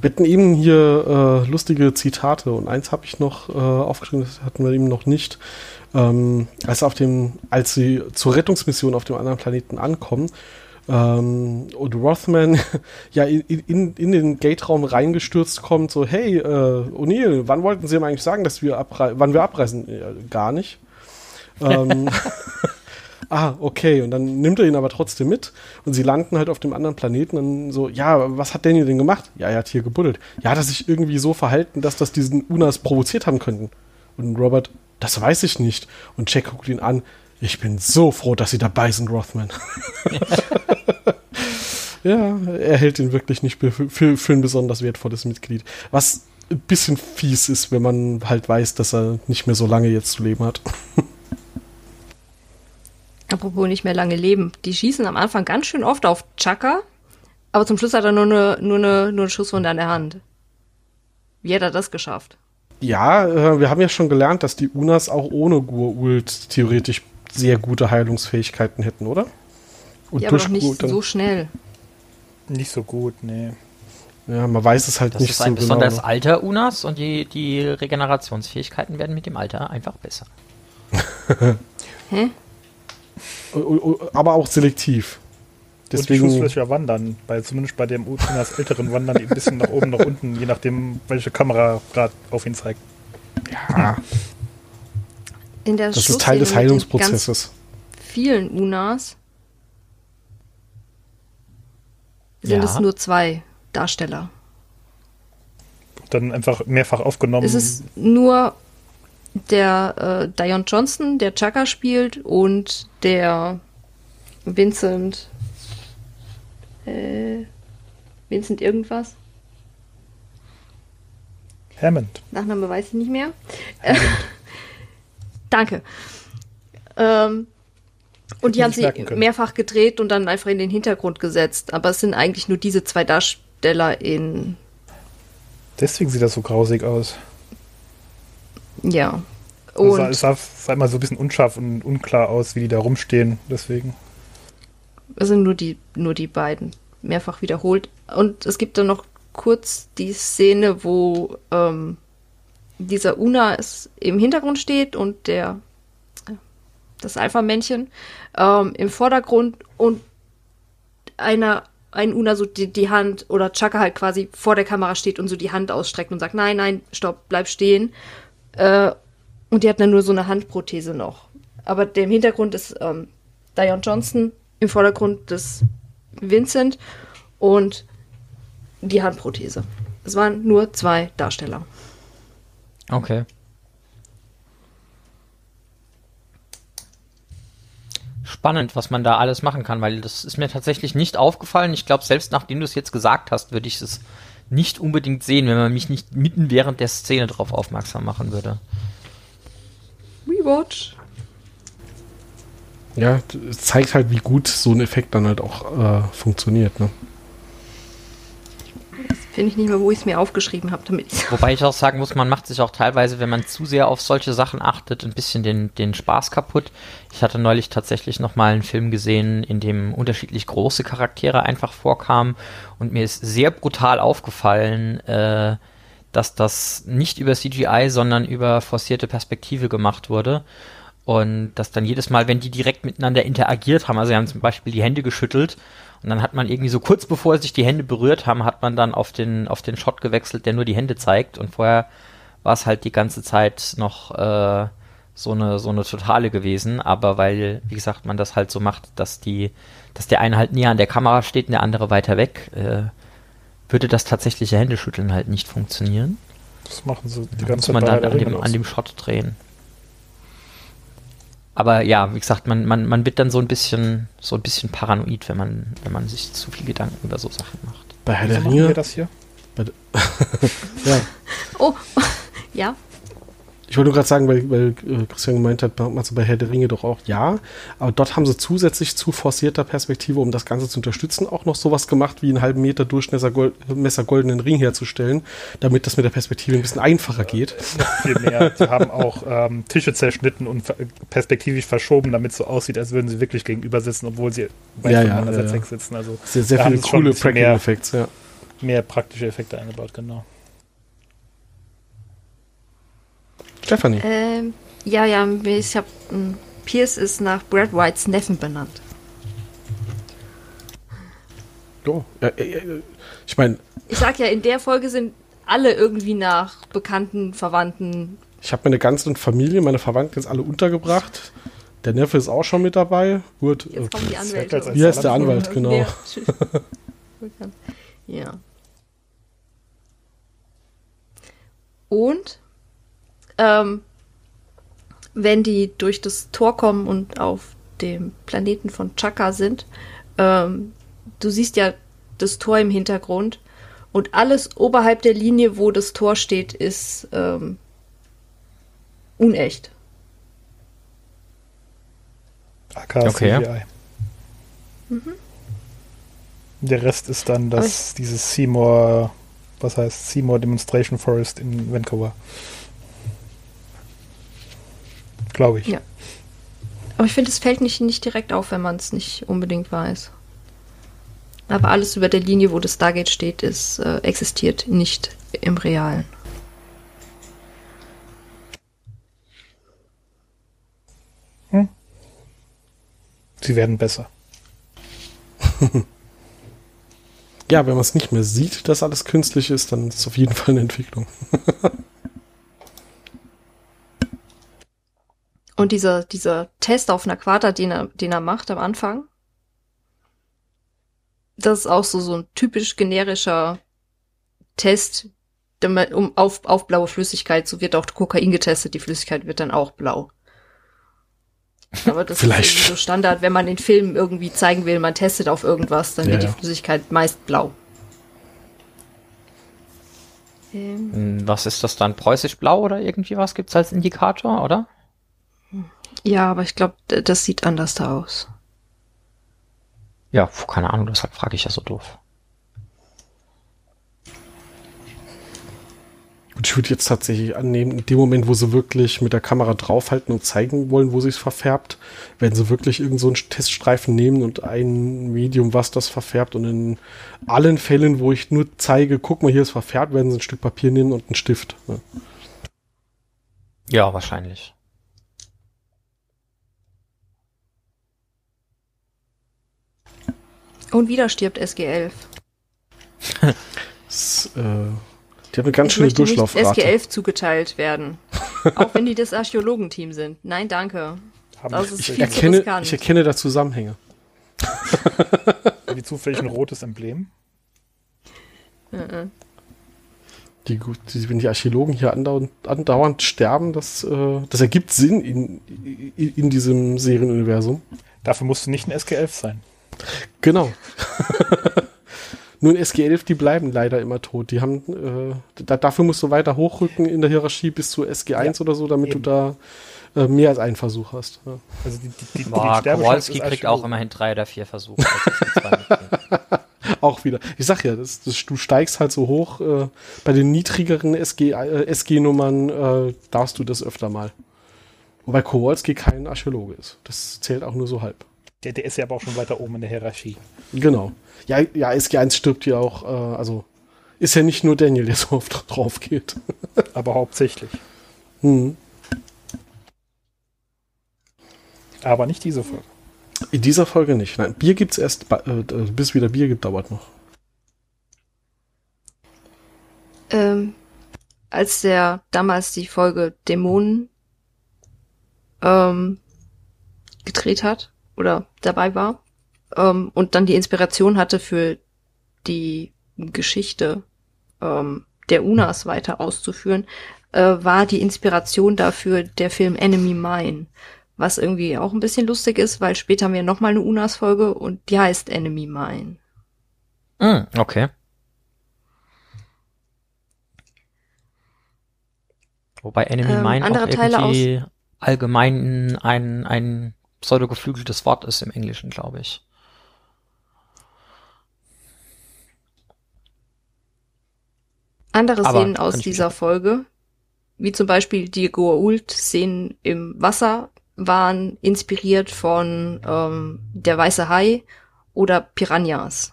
bitten ihm hier äh, lustige Zitate und eins habe ich noch äh, aufgeschrieben, das hatten wir ihm noch nicht. Ähm, als, auf dem, als sie zur Rettungsmission auf dem anderen Planeten ankommen ähm, und Rothman ja in, in, in den Gate-Raum reingestürzt kommt, so, hey, äh, O'Neill, wann wollten Sie ihm eigentlich sagen, dass wir wann wir abreisen? Ja, gar nicht. ähm, ah, okay. Und dann nimmt er ihn aber trotzdem mit und sie landen halt auf dem anderen Planeten und so, ja, was hat Daniel denn gemacht? Ja, er hat hier gebuddelt. Ja, er sich irgendwie so verhalten, dass das diesen Unas provoziert haben könnten. Und Robert, das weiß ich nicht. Und Jack guckt ihn an, ich bin so froh, dass sie dabei sind, Rothman. ja, er hält ihn wirklich nicht für, für, für ein besonders wertvolles Mitglied. Was ein bisschen fies ist, wenn man halt weiß, dass er nicht mehr so lange jetzt zu leben hat. Apropos nicht mehr lange leben. Die schießen am Anfang ganz schön oft auf Chaka, aber zum Schluss hat er nur eine, nur eine, nur eine Schusswunde an der Hand. Wie hat er das geschafft? Ja, äh, wir haben ja schon gelernt, dass die Unas auch ohne Gur-Ult theoretisch sehr gute Heilungsfähigkeiten hätten, oder? Und ja, aber noch nicht so schnell. Nicht so gut, nee. Ja, man weiß es halt das nicht ist so ein genau. besonderes Alter Unas und die, die Regenerationsfähigkeiten werden mit dem Alter einfach besser. Hä? Aber auch selektiv. Deswegen und die Schussfläche wandern, weil zumindest bei dem Unas älteren wandern die ein bisschen nach oben, nach unten, je nachdem, welche Kamera gerade auf ihn zeigt. Ja. In der das ist Teil des Heilungsprozesses. Vielen Unas sind ja. es nur zwei Darsteller. Dann einfach mehrfach aufgenommen. Es ist nur der äh, Dion Johnson, der Chaka spielt, und der Vincent. Äh, Vincent irgendwas. Hammond. Nachname weiß ich nicht mehr. Danke. Ähm, und die haben sie mehrfach gedreht und dann einfach in den Hintergrund gesetzt. Aber es sind eigentlich nur diese zwei Darsteller in. Deswegen sieht das so grausig aus. Ja. Und es sah, sah, immer so ein bisschen unscharf und unklar aus, wie die da rumstehen. Deswegen. Es sind nur die, nur die beiden. Mehrfach wiederholt. Und es gibt dann noch kurz die Szene, wo ähm, dieser Una im Hintergrund steht und der das Alpha-Männchen, ähm, im Vordergrund und einer, ein Una so die, die Hand oder Chaka halt quasi vor der Kamera steht und so die Hand ausstreckt und sagt, nein, nein, stopp, bleib stehen. Äh, und die hat dann nur so eine Handprothese noch. Aber der im Hintergrund ist ähm, Dion Johnson, im Vordergrund ist Vincent und die Handprothese. Es waren nur zwei Darsteller. Okay. spannend, was man da alles machen kann, weil das ist mir tatsächlich nicht aufgefallen. Ich glaube, selbst nachdem du es jetzt gesagt hast, würde ich es nicht unbedingt sehen, wenn man mich nicht mitten während der Szene darauf aufmerksam machen würde. Rewatch. Ja, es zeigt halt, wie gut so ein Effekt dann halt auch äh, funktioniert, ne? Finde ich nicht mehr, wo ich es mir aufgeschrieben habe, damit Wobei ich auch sagen muss, man macht sich auch teilweise, wenn man zu sehr auf solche Sachen achtet, ein bisschen den, den Spaß kaputt. Ich hatte neulich tatsächlich nochmal einen Film gesehen, in dem unterschiedlich große Charaktere einfach vorkamen und mir ist sehr brutal aufgefallen, äh, dass das nicht über CGI, sondern über forcierte Perspektive gemacht wurde. Und dass dann jedes Mal, wenn die direkt miteinander interagiert haben, also sie haben zum Beispiel die Hände geschüttelt und dann hat man irgendwie so kurz bevor sich die Hände berührt haben, hat man dann auf den, auf den Shot gewechselt, der nur die Hände zeigt. Und vorher war es halt die ganze Zeit noch äh, so eine so eine totale gewesen. Aber weil, wie gesagt, man das halt so macht, dass die, dass der eine halt näher an der Kamera steht und der andere weiter weg, äh, würde das tatsächliche Händeschütteln halt nicht funktionieren. Das machen sie die ganze Zeit. Muss man dann an dem, an dem Shot drehen. Aber ja, wie gesagt, man, man, man wird dann so ein bisschen, so ein bisschen paranoid, wenn man, wenn man sich zu viel Gedanken über so Sachen macht. Bei Herr der Ringe. das hier? ja. Oh, ja. Ich wollte nur gerade sagen, weil, weil äh, Christian gemeint hat, man so bei Herr der Ringe doch auch ja. Aber dort haben sie zusätzlich zu forcierter Perspektive, um das Ganze zu unterstützen, auch noch sowas gemacht, wie einen halben Meter Durchmesser Gold, Messer goldenen Ring herzustellen, damit das mit der Perspektive ein bisschen einfacher geht. Noch viel mehr. sie haben auch ähm, Tische zerschnitten und perspektivisch verschoben, damit es so aussieht, als würden sie wirklich gegenüber sitzen, obwohl sie weit ja, voneinander ja, ja. sitzen. Also sehr, sehr viele coole Practical-Effekte, ja. Mehr praktische Effekte eingebaut, genau. Stephanie. Ähm, ja, ja, ich habe hm, Pierce ist nach Brad Whites Neffen benannt. Oh, ja, ja, ich meine. Ich sag ja, in der Folge sind alle irgendwie nach Bekannten, Verwandten. Ich habe meine ganze Familie, meine Verwandten jetzt alle untergebracht. Der Neffe ist auch schon mit dabei. Gut. Jetzt kommen die Anwälte. Wie heißt der Anwalt, genau. ja. Und ähm, wenn die durch das Tor kommen und auf dem Planeten von Chaka sind, ähm, du siehst ja das Tor im Hintergrund Und alles oberhalb der Linie, wo das Tor steht, ist ähm, unecht. AK Okay. CGI. Der Rest ist dann das, dieses Seymour, was heißt Seymour Demonstration Forest in Vancouver. Glaube ich. Ja. Aber ich finde, es fällt nicht, nicht direkt auf, wenn man es nicht unbedingt weiß. Aber alles über der Linie, wo das Stargate steht, ist, äh, existiert nicht im Realen. Sie werden besser. Ja, wenn man es nicht mehr sieht, dass alles künstlich ist, dann ist es auf jeden Fall eine Entwicklung. Und dieser, dieser Test auf einer Quader, den er, den er macht am Anfang, das ist auch so, so ein typisch generischer Test, um, auf, auf blaue Flüssigkeit. So wird auch Kokain getestet, die Flüssigkeit wird dann auch blau. Aber das Vielleicht. ist irgendwie so Standard, wenn man in Filmen irgendwie zeigen will, man testet auf irgendwas, dann Ja, wird ja. die Flüssigkeit meist blau. Ähm, Hm, Was ist das dann? Preußisch-blau oder irgendwie was gibt's als Indikator, oder? Ja, aber ich glaube, das sieht anders da aus. Ja, keine Ahnung, deshalb frage ich ja so doof. Und ich würde jetzt tatsächlich annehmen, in dem Moment, wo sie wirklich mit der Kamera draufhalten und zeigen wollen, wo sie es verfärbt, werden sie wirklich irgend so einen Teststreifen nehmen und ein Medium, was das verfärbt. Und in allen Fällen, wo ich nur zeige, guck mal, hier ist verfärbt, werden sie ein Stück Papier nehmen und einen Stift. Ne? Ja, wahrscheinlich. Und wieder stirbt SG-11. Das, äh, die haben eine ganz ich schöne möchte nicht Durchlaufrate. SG-11 zugeteilt werden. Auch wenn die das Archäologenteam sind. Nein, danke. Haben Das die, ist Ich erkenne, ich erkenne da Zusammenhänge. die zufällig ein rotes Emblem? Die, gut- die, wenn die Archäologen hier andauernd, andauernd sterben, das, äh, das ergibt Sinn in, in, in diesem Serienuniversum. Dafür musst du nicht ein SG-11 sein. Genau. Nur in SG11, die bleiben leider immer tot. Die haben, äh, da, dafür musst du weiter hochrücken in der Hierarchie bis zu SG1 Ja, oder so, damit eben. du da äh, mehr als einen Versuch hast. Ja. Also die, die, die, Boah, Sterbechance Kowalski kriegt auch immerhin drei oder vier Versuche. Also. Auch wieder. Ich sag ja, das, das, du steigst halt so hoch. Äh, bei den niedrigeren SG, äh, SG-Nummern äh, darfst du das öfter mal. Wobei Kowalski kein Archäologe ist. Das zählt auch nur so halb. Der, der ist ja aber auch schon weiter oben in der Hierarchie. Genau. Ja, ja SG1 stirbt ja auch, äh, also ist ja nicht nur Daniel, der so oft drauf geht. Aber hauptsächlich. Hm. Aber nicht diese Folge. In dieser Folge nicht. Nein, Bier gibt's erst, ba- äh, bis wieder Bier gibt, dauert noch. Ähm, als der damals die Folge Dämonen ähm, gedreht hat oder dabei war ähm, und dann die Inspiration hatte für die Geschichte ähm, der Unas weiter auszuführen, äh, war die Inspiration dafür der Film Enemy Mine. Was irgendwie auch ein bisschen lustig ist, weil später haben wir nochmal eine Unas-Folge und die heißt Enemy Mine. Hm, okay. Wobei Enemy Ähm, Mine auch andere Teile irgendwie allgemein ein, ein pseudogeflügeltes Wort ist im Englischen, glaube ich. Andere Aber Szenen aus dieser Folge, wie zum Beispiel die Goa'uld-Szenen im Wasser, waren inspiriert von ähm, Der Weiße Hai oder Piranhas.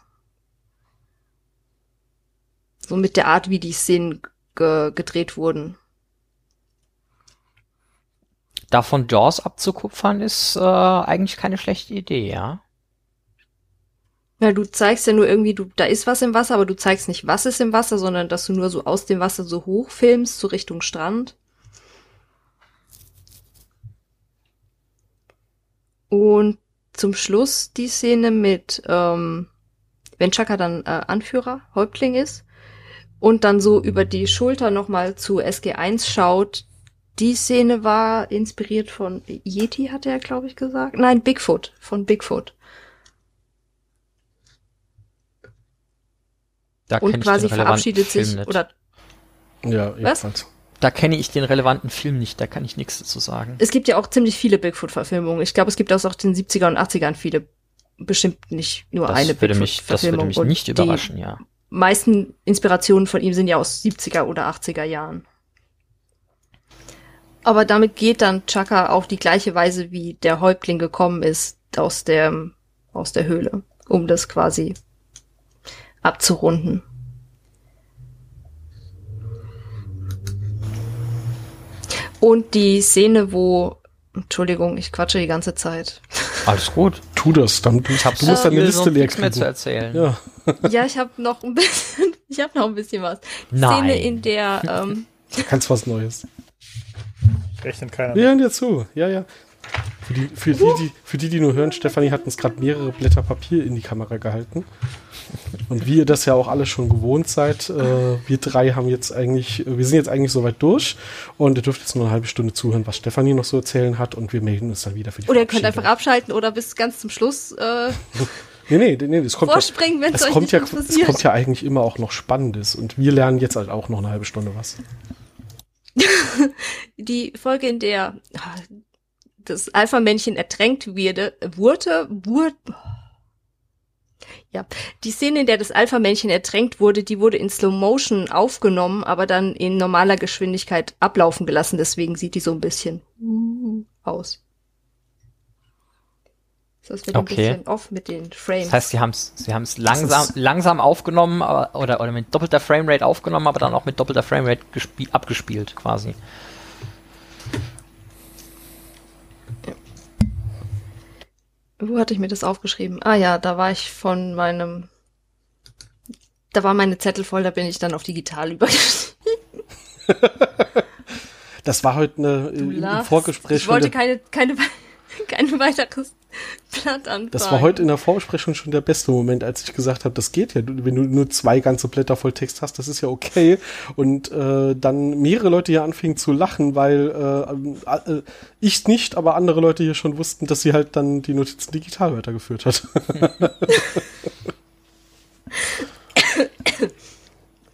So mit der Art, wie die Szenen ge gedreht wurden. Davon Jaws abzukupfern ist äh, eigentlich keine schlechte Idee, ja. Ja, du zeigst ja nur irgendwie, du, da ist was im Wasser, aber du zeigst nicht, was ist im Wasser, sondern dass du nur so aus dem Wasser so hoch filmst, so Richtung Strand. Und zum Schluss die Szene mit, ähm, wenn Chaka dann äh, Anführer, Häuptling ist und dann so über die Schulter nochmal zu SG1 schaut. Die Szene war inspiriert von Yeti, hat er, glaube ich, gesagt. Nein, Bigfoot, von Bigfoot. Da und ich quasi den relevanten verabschiedet Film sich nicht. oder Ja, Was? Da kenne ich den relevanten Film nicht, da kann ich nichts dazu sagen. es gibt ja auch ziemlich viele Bigfoot-Verfilmungen. Ich glaube, es gibt auch in den 70er und 80ern viele, bestimmt nicht nur Das eine würde mich, das würde Bigfoot-Verfilmung. mich nicht überraschen, ja. Die meisten Inspirationen von ihm sind ja aus 70er oder 80er Jahren. Aber damit geht dann Chaka auf die gleiche Weise, wie der Häuptling gekommen ist aus der, aus der Höhle, um das quasi abzurunden. Und die Szene, wo, Entschuldigung, ich quatsche die ganze Zeit. Alles gut. Tu das, dann du, Ich du musst deine Liste leer nichts mehr zu kriegen. erzählen. Ja. Ja, ich habe noch ein bisschen, ich habe noch ein bisschen was. Die Nein. Szene, in der, ähm, Ganz was Neues. Rechnet keiner. Wir hören dir zu. Ja, ja. Für die, für die, die, für die, die nur hören, Stefanie hat uns gerade mehrere Blätter Papier in die Kamera gehalten. Und wie ihr das ja auch alle schon gewohnt seid, äh, wir drei haben jetzt eigentlich, wir sind jetzt eigentlich soweit durch und ihr dürft jetzt nur eine halbe Stunde zuhören, was Stefanie noch so erzählen hat und wir melden uns dann wieder für die oder ihr könnt einfach abschalten oder bis ganz zum Schluss äh, Nee, nee, nee, das kommt vorspringen, wenn ja, euch kommt nicht ja, es kommt ja eigentlich immer auch noch Spannendes und wir lernen jetzt halt auch noch eine halbe Stunde was. Die Folge, in der ah, das Alpha-Männchen ertränkt wurde, wurde, wurde, ja, die Szene, in der das Alpha-Männchen ertränkt wurde, die wurde in Slow Motion aufgenommen, aber dann in normaler Geschwindigkeit ablaufen gelassen. Deswegen sieht die so ein bisschen aus. Das wird Okay. ein bisschen off mit den Frames. Das heißt, sie haben es sie haben's langsam, ist- langsam aufgenommen aber, oder, oder mit doppelter Framerate aufgenommen, aber dann auch mit doppelter Framerate gespie- abgespielt quasi. Wo hatte ich mir das aufgeschrieben? Ah ja, da war ich von meinem. Da war meine Zettel voll, da bin ich dann auf digital übergestiegen. Das war heute eine, Du im. Vorgespräch Ich wollte keine, keine, kein weiteres Blatt anfangen. Das war heute in der Vorbesprechung schon der beste Moment, als ich gesagt habe, das geht ja. Wenn du nur zwei ganze Blätter voll Text hast, das ist ja okay. Und äh, dann mehrere Leute hier anfingen zu lachen, weil äh, äh, ich nicht, aber andere Leute hier schon wussten, dass sie halt dann die Notizen digital weitergeführt hat.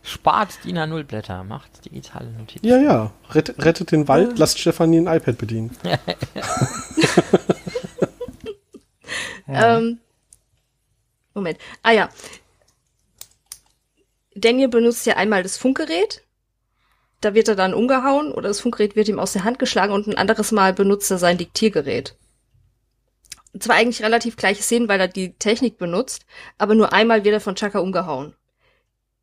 Spart DIN A0 Blätter, macht digitale Notizen. ja, ja. Rett, rettet den Wald, lasst Stefanie ein iPad bedienen. Ähm, Moment. Ah ja. Daniel benutzt ja einmal das Funkgerät. Da wird er dann umgehauen oder das Funkgerät wird ihm aus der Hand geschlagen und ein anderes Mal benutzt er sein Diktiergerät. Zwar eigentlich relativ gleiche Szenen, weil er die Technik benutzt, aber nur einmal wird er von Chaka umgehauen.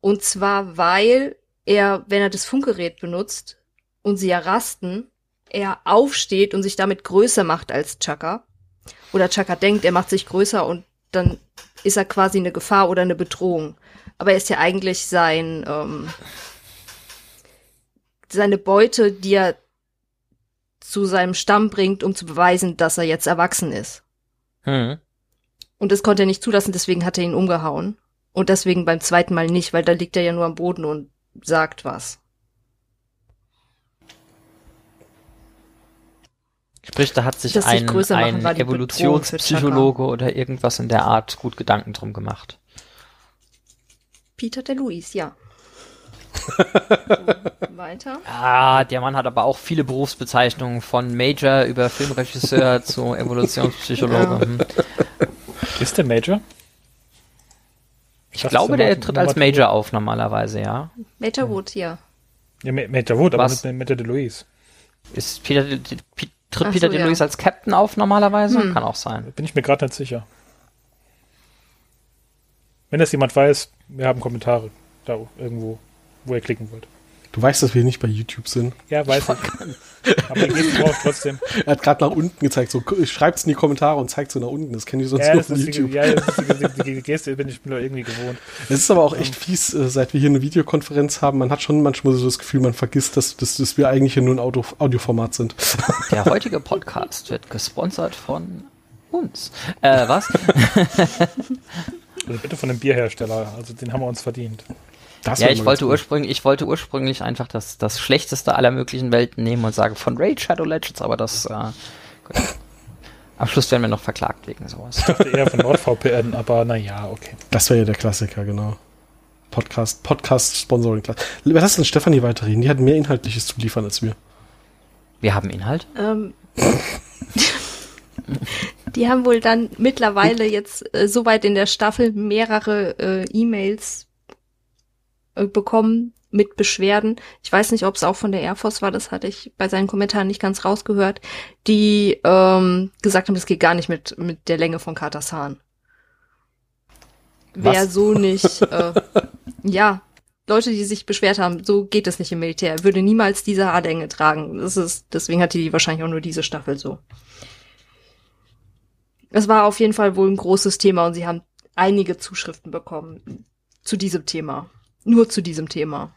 Und zwar, weil er, wenn er das Funkgerät benutzt und sie ja rasten, er aufsteht und sich damit größer macht als Chaka. Oder Chaka denkt, er macht sich größer und dann ist er quasi eine Gefahr oder eine Bedrohung. Aber er ist ja eigentlich sein, ähm, seine Beute, die er zu seinem Stamm bringt, um zu beweisen, dass er jetzt erwachsen ist. Hm. Und das konnte er nicht zulassen, deswegen hat er ihn umgehauen. Und deswegen beim zweiten Mal nicht, weil da liegt er ja nur am Boden und sagt was. Sprich, da hat sich Das sich ein, machen ein für Evolutionspsychologe oder irgendwas in der Art gut Gedanken drum gemacht. Peter de Luis, ja. so, weiter. Ah, der Mann hat aber auch viele Berufsbezeichnungen von Major über Filmregisseur zu Evolutionspsychologe. Hm. Ist der Major? Ich dachte, glaube, der Martin- tritt als Major auf normalerweise, ja. Major Wood, ja. Ja, Ma- Major Wood, aber Was? mit, mit der DeLuise. Ist Peter, de, de, Pi- tritt Ach Peter so, de ja. Luis als Captain auf normalerweise? Hm. Kann auch sein. Bin ich mir gerade nicht sicher. Wenn das jemand weiß, wir haben Kommentare da irgendwo, wo ihr klicken wollt. Du weißt, dass wir nicht bei YouTube sind. Ja, weiß ich. Aber geht drauf trotzdem. Er hat gerade nach unten gezeigt, so schreibt's in die Kommentare und zeigt so nach unten. Das kenne ich sonst Ja, nur von ist die, YouTube. ja, das ist die, die, die Geste, bin ich mir irgendwie gewohnt. Es ist aber auch echt fies, äh, seit wir hier eine Videokonferenz haben. Man hat schon manchmal so das Gefühl, man vergisst, dass, dass, dass wir eigentlich hier nur ein Audio, Audioformat sind. Der heutige Podcast wird gesponsert von uns. Äh, was? Also bitte von dem Bierhersteller, also den haben wir uns verdient. Das ja, ich wollte gut. ursprünglich, ich wollte ursprünglich einfach das, das schlechteste aller möglichen Welten nehmen und sagen von Raid Shadow Legends, aber das, äh, gut. Am Schluss werden wir noch verklagt wegen sowas. Ich dachte eher von NordVPN, aber naja, okay. Das wäre ja der Klassiker, genau. Podcast, Podcast Sponsoring Class. Lass denn Stefanie weiterreden. Die hat mehr Inhaltliches zu liefern als wir. Wir haben Inhalt. Ähm, die haben wohl dann mittlerweile jetzt äh, soweit in der Staffel mehrere äh, E-Mails bekommen mit Beschwerden. Ich weiß nicht, ob es auch von der Air Force war, das hatte ich bei seinen Kommentaren nicht ganz rausgehört, die ähm, gesagt haben, das geht gar nicht mit, mit der Länge von Carters Haaren. Wer so nicht, äh, ja, Leute, die sich beschwert haben, so geht es nicht im Militär. Er würde niemals diese Haarlänge tragen. Das ist, deswegen hatte die wahrscheinlich auch nur diese Staffel so. Es war auf jeden Fall wohl ein großes Thema und sie haben einige Zuschriften bekommen zu diesem Thema. Nur zu diesem Thema.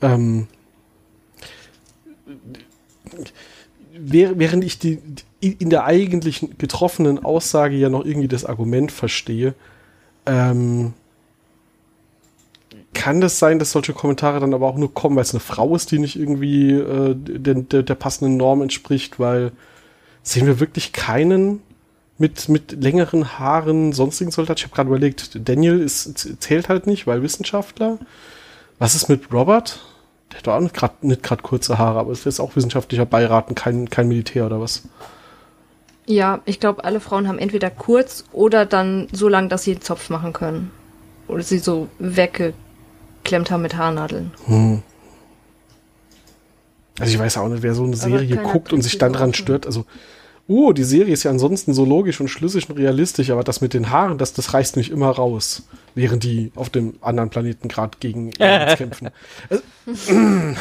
Ähm, während ich die, in der eigentlichen getroffenen Aussage ja noch irgendwie das Argument verstehe, ähm, kann das sein, dass solche Kommentare dann aber auch nur kommen, weil es eine Frau ist, die nicht irgendwie äh, der, der, der passenden Norm entspricht, weil sehen wir wirklich keinen mit, mit längeren Haaren, sonstigen Soldat? Ich habe gerade überlegt, Daniel ist, zählt halt nicht, weil Wissenschaftler. Was ist mit Robert? Der hat doch auch nicht gerade nicht grad kurze Haare, aber ist auch wissenschaftlicher Beirat und kein, kein Militär oder was? Ja, ich glaube, alle Frauen haben entweder kurz oder dann so lang, dass sie einen Zopf machen können. Oder sie so weggeklemmt haben mit Haarnadeln. Hm. Also ich weiß auch nicht, wer so eine Serie guckt und sich dann dran stört. Also oh, die Serie ist ja ansonsten so logisch und schlüssig und realistisch, aber das mit den Haaren, das, das reißt mich immer raus, während die auf dem anderen Planeten gerade gegen Aliens kämpfen.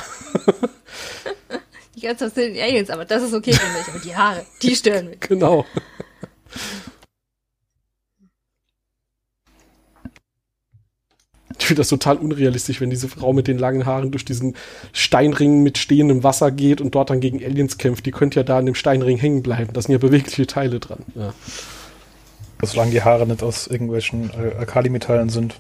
die ganze Zeit sind Aliens, aber das ist okay für mich. Aber die Haare, die stören mich. Genau. Ich finde das total unrealistisch, wenn diese Frau mit den langen Haaren durch diesen Steinring mit stehendem Wasser geht und dort dann gegen Aliens kämpft. Die könnte ja da an dem Steinring hängen bleiben. Da sind ja bewegliche Teile dran. Ja. Solange die Haare nicht aus irgendwelchen Alkalimetallen sind.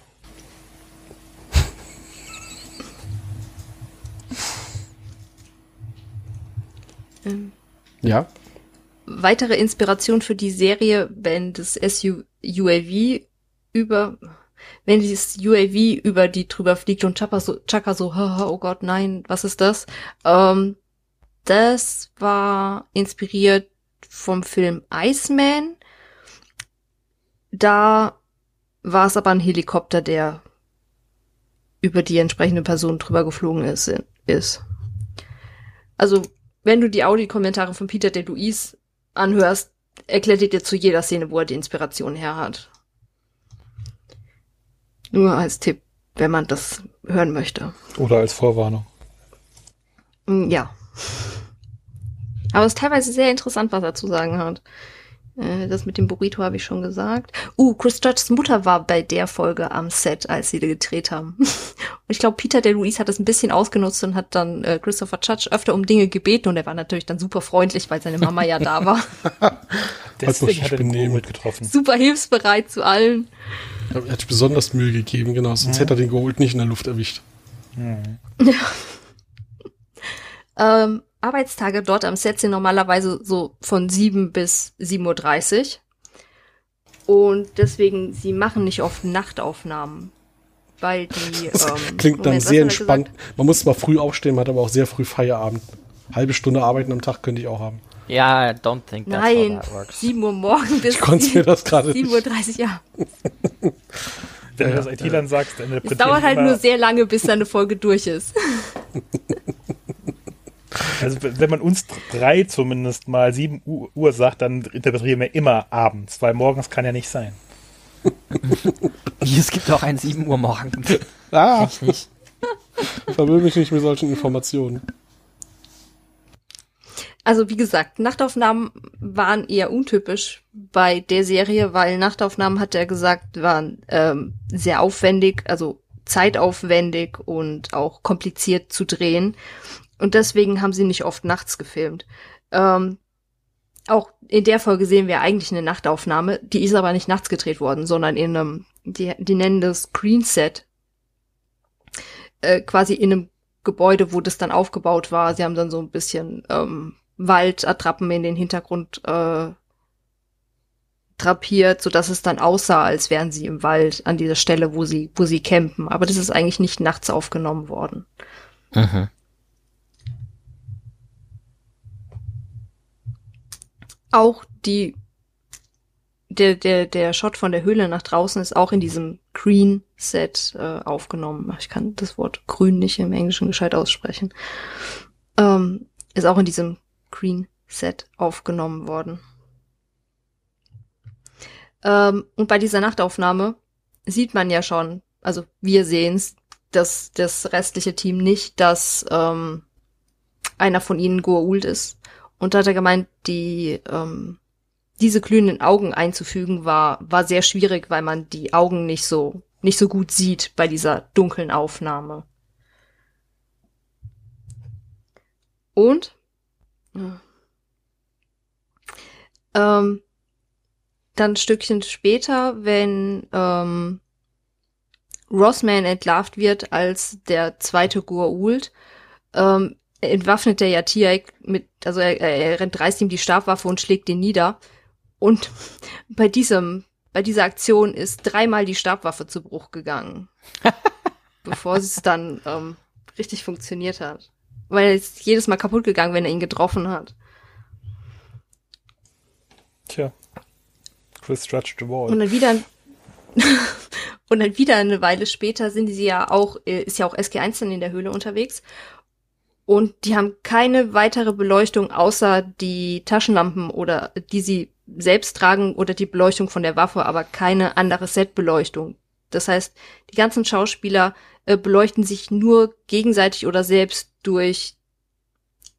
Ähm, ja. Weitere Inspiration für die Serie, wenn das SUAV über wenn dieses UAV über die drüber fliegt und Chaka so, Chaka so, oh Gott, nein, was ist das? Ähm, das war inspiriert vom Film Iceman. Da war es aber ein Helikopter, der über die entsprechende Person drüber geflogen ist. ist. Also, wenn du die Audi-Kommentare von Peter de Luis anhörst, erklärt er dir zu jeder Szene, wo er die Inspiration her hat. Nur als Tipp, wenn man das hören möchte. Oder als Vorwarnung. Mm, ja. Aber es ist teilweise sehr interessant, was er zu sagen hat. Äh, das mit dem Burrito habe ich schon gesagt. Uh, Chris Judges Mutter war bei der Folge am Set, als sie gedreht haben. Und ich glaube, Peter der Luis hat das ein bisschen ausgenutzt und hat dann äh, Christopher Judge öfter um Dinge gebeten und er war natürlich dann super freundlich, weil seine Mama ja da war. Deswegen hat er den mitgetroffen. Super hilfsbereit zu allen. Er hat sich besonders Mühe gegeben, genau. Sonst mhm. hätte er den geholt nicht in der Luft erwischt. Mhm. Ja. ähm, Arbeitstage dort am Set sind normalerweise so von 7 bis 7.30 Uhr. Und deswegen, sie machen nicht oft Nachtaufnahmen. Weil die. Das ähm, klingt Moment, dann sehr entspannt. Man muss zwar früh aufstehen, man hat aber auch sehr früh Feierabend. Halbe Stunde arbeiten am Tag könnte ich auch haben. Ja, yeah, don't think that's Nein, how that works. 7 Uhr morgen bis ich konnte mir das gerade 7.30 Uhr, ja. Wenn du das IT-Lern sagst, dann Es dauert halt nur sehr lange, bis deine Folge durch ist. Also wenn man uns drei zumindest mal 7 Uhr sagt, dann interpretieren wir immer abends, weil morgens kann ja nicht sein. es gibt auch ein 7 Uhr morgens. Ah. Ich nicht. Verwirr mich nicht mit solchen Informationen. Also wie gesagt, Nachtaufnahmen waren eher untypisch bei der Serie, weil Nachtaufnahmen, hat er gesagt, waren ähm, sehr aufwendig, also zeitaufwendig und auch kompliziert zu drehen. Und deswegen haben sie nicht oft nachts gefilmt. Ähm, auch in der Folge sehen wir eigentlich eine Nachtaufnahme, die ist aber nicht nachts gedreht worden, sondern in einem, die, die nennen das Screen Set. Äh, quasi in einem Gebäude, wo das dann aufgebaut war. Sie haben dann so ein bisschen ähm, Waldattrappen in den Hintergrund äh, drapiert, so dass es dann aussah, als wären sie im Wald an dieser Stelle, wo sie, wo sie campen. Aber das ist eigentlich nicht nachts aufgenommen worden. Mhm. Auch die, der, der, der Shot von der Höhle nach draußen ist auch in diesem Green Set äh, aufgenommen. Ich kann das Wort grün nicht im Englischen gescheit aussprechen. Ähm, ist auch in diesem Green Set aufgenommen worden. Ähm, und bei dieser Nachtaufnahme sieht man ja schon, also wir sehen's, dass das restliche Team nicht, dass ähm, einer von ihnen Goa'uld ist. Und da hat er gemeint, die ähm, diese glühenden Augen einzufügen war war sehr schwierig, weil man die Augen nicht so nicht so gut sieht bei dieser dunklen Aufnahme. Und ähm, dann ein Stückchen später, wenn ähm, Rossman entlarvt wird als der zweite Goa'uld, ähm, entwaffnet der ja Tiaik mit, also er, er rennt reißt ihm die Stabwaffe und schlägt ihn nieder. Und bei diesem, bei dieser Aktion ist dreimal die Stabwaffe zu Bruch gegangen. bevor es dann ähm, richtig funktioniert hat. Weil er ist jedes Mal kaputt gegangen, wenn er ihn getroffen hat. Tja. Chris Judge the Wall. Und dann wieder und dann wieder eine Weile später sind sie ja auch, äh, ist ja auch SG1 dann in der Höhle unterwegs. Und die haben keine weitere Beleuchtung außer die Taschenlampen oder die sie selbst tragen oder die Beleuchtung von der Waffe, aber keine andere Setbeleuchtung. Das heißt, die ganzen Schauspieler äh, beleuchten sich nur gegenseitig oder selbst durch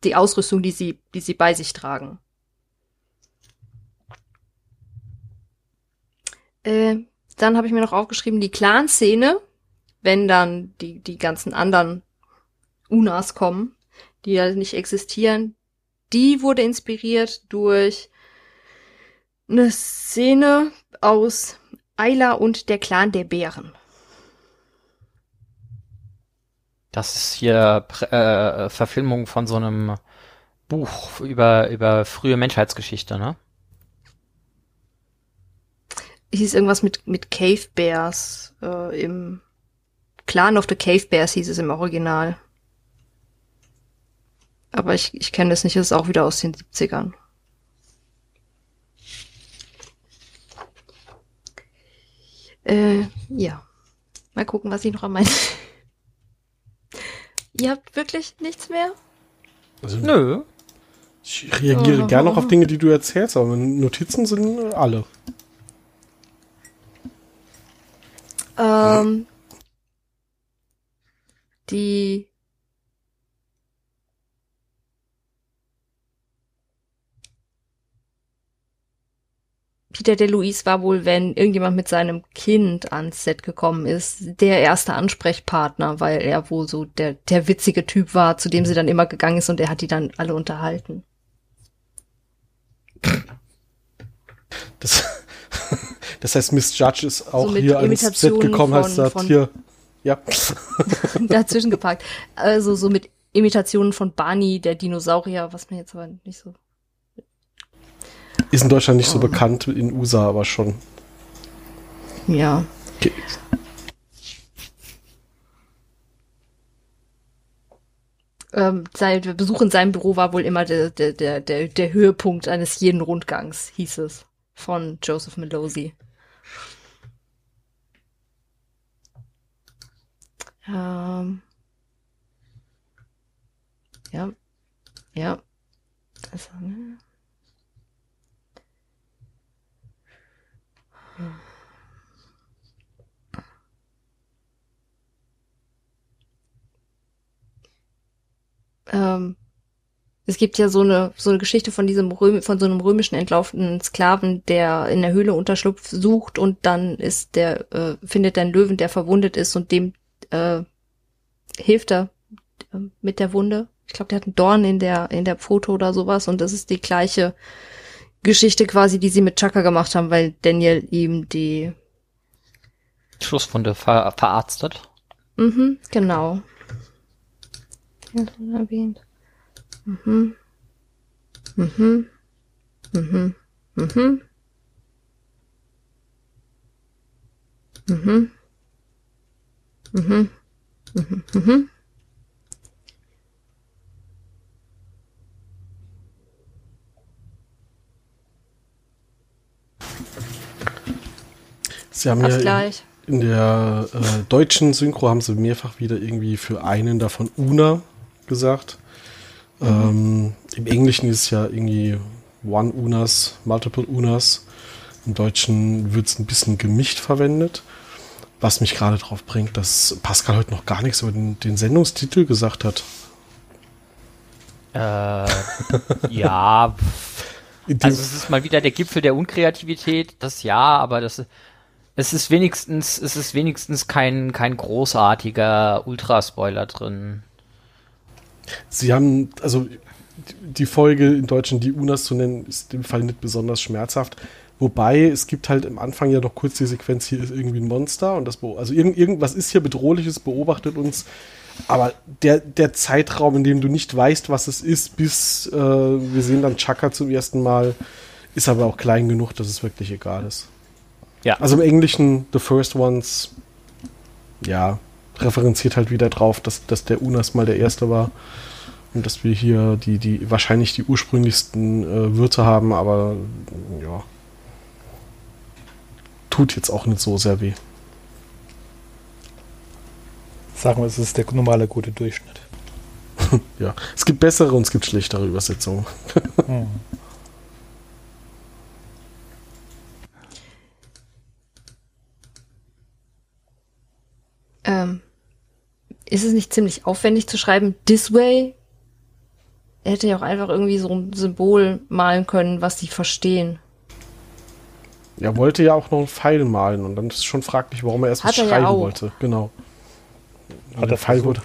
die Ausrüstung, die sie, die sie bei sich tragen. Äh, dann habe ich mir noch aufgeschrieben, die Clan-Szene, wenn dann die, die ganzen anderen Unas kommen, die ja nicht existieren, die wurde inspiriert durch eine Szene aus Ayla und der Clan der Bären. Das ist hier äh, Verfilmung von so einem Buch über, über frühe Menschheitsgeschichte, ne? hieß irgendwas mit, mit Cave Bears äh, im Clan of the Cave Bears hieß es im Original. Aber ich, ich kenne das nicht, das ist auch wieder aus den 70ern. Äh, ja. Mal gucken, was ich noch an meinen. Ihr habt wirklich nichts mehr? Also, Nö. Ich reagiere Oh. gerne noch auf Dinge, die du erzählst, aber meine Notizen sind alle. Ähm, die Peter DeLuise war wohl, wenn irgendjemand mit seinem Kind ans Set gekommen ist, der erste Ansprechpartner, weil er wohl so der, der witzige Typ war, zu dem sie dann immer gegangen ist und er hat die dann alle unterhalten. Das, das heißt, Miss Judge ist auch mit hier ans Set gekommen, von- gesagt, von- hier, ja. dazwischen gepackt. Also so mit Imitationen von Barney, der Dinosaurier, was mir jetzt aber nicht so. Ist in Deutschland nicht so bekannt, in USA aber schon. Ja. Okay. Ähm, sein Besuch in seinem Büro war wohl immer der, der, der, der, der Höhepunkt eines jeden Rundgangs, hieß es. Von Joseph Melosi. Ähm. Ja. Ja. Also, ne? Ähm, es gibt ja so eine so eine Geschichte von diesem Röm von so einem römischen entlaufenen Sklaven, der in der Höhle Unterschlupf sucht und dann ist der äh, findet einen Löwen, der verwundet ist und dem äh, hilft er äh, mit der Wunde. Ich glaube, der hat einen Dorn in der in der Pfote oder sowas und das ist die gleiche Geschichte quasi, die sie mit Chaka gemacht haben, weil Daniel ihm die Schlussfunde ver verarzt hat. Mhm, genau. Erwähnt. Mhm. Mhm. Mhm. Mhm. Mhm. Mhm. Mhm. Mhm. mhm. Sie haben Hab's ja in, gleich. in der äh, deutschen Synchro haben sie mehrfach wieder irgendwie für einen davon Una gesagt. Ähm, Im Englischen ist es ja irgendwie One Unas, Multiple Unas. Im Deutschen wird es ein bisschen gemischt verwendet. Was mich gerade drauf bringt, dass Pascal heute noch gar nichts über den, den Sendungstitel gesagt hat. Äh, ja, In also es ist mal wieder der Gipfel der Unkreativität, das ja, aber das es ist wenigstens, es ist wenigstens kein, kein großartiger Ultraspoiler drin. Sie haben, also die- Folge in Deutschen, die Unas zu nennen, ist dem Fall nicht besonders schmerzhaft. Wobei, es gibt halt am Anfang ja noch kurz die Sequenz, hier ist irgendwie ein Monster und das, also irgend, irgendwas ist hier bedrohliches, beobachtet uns. Aber der, der Zeitraum, in dem du nicht weißt, was es ist, bis äh, wir sehen dann Chaka zum ersten Mal, ist aber auch klein genug, dass es wirklich egal ist. Ja. Also im Englischen, The First Ones, ja, referenziert halt wieder drauf, dass, dass der Unas mal der erste war. Und dass wir hier die, die wahrscheinlich die ursprünglichsten äh, Würze haben, aber ja. Tut jetzt auch nicht so sehr weh. Sagen wir, es ist der normale gute Durchschnitt. Ja. Es gibt bessere und es gibt schlechtere Übersetzungen. Hm. Ähm, ist es nicht ziemlich aufwendig zu schreiben, this way? Er hätte ja auch einfach irgendwie so ein Symbol malen können, was sie verstehen. Er wollte ja auch noch einen Pfeil malen und dann ist es schon fraglich, warum er erst er ja schreiben auch. wollte. Genau. Hat der er Pfeil wurde.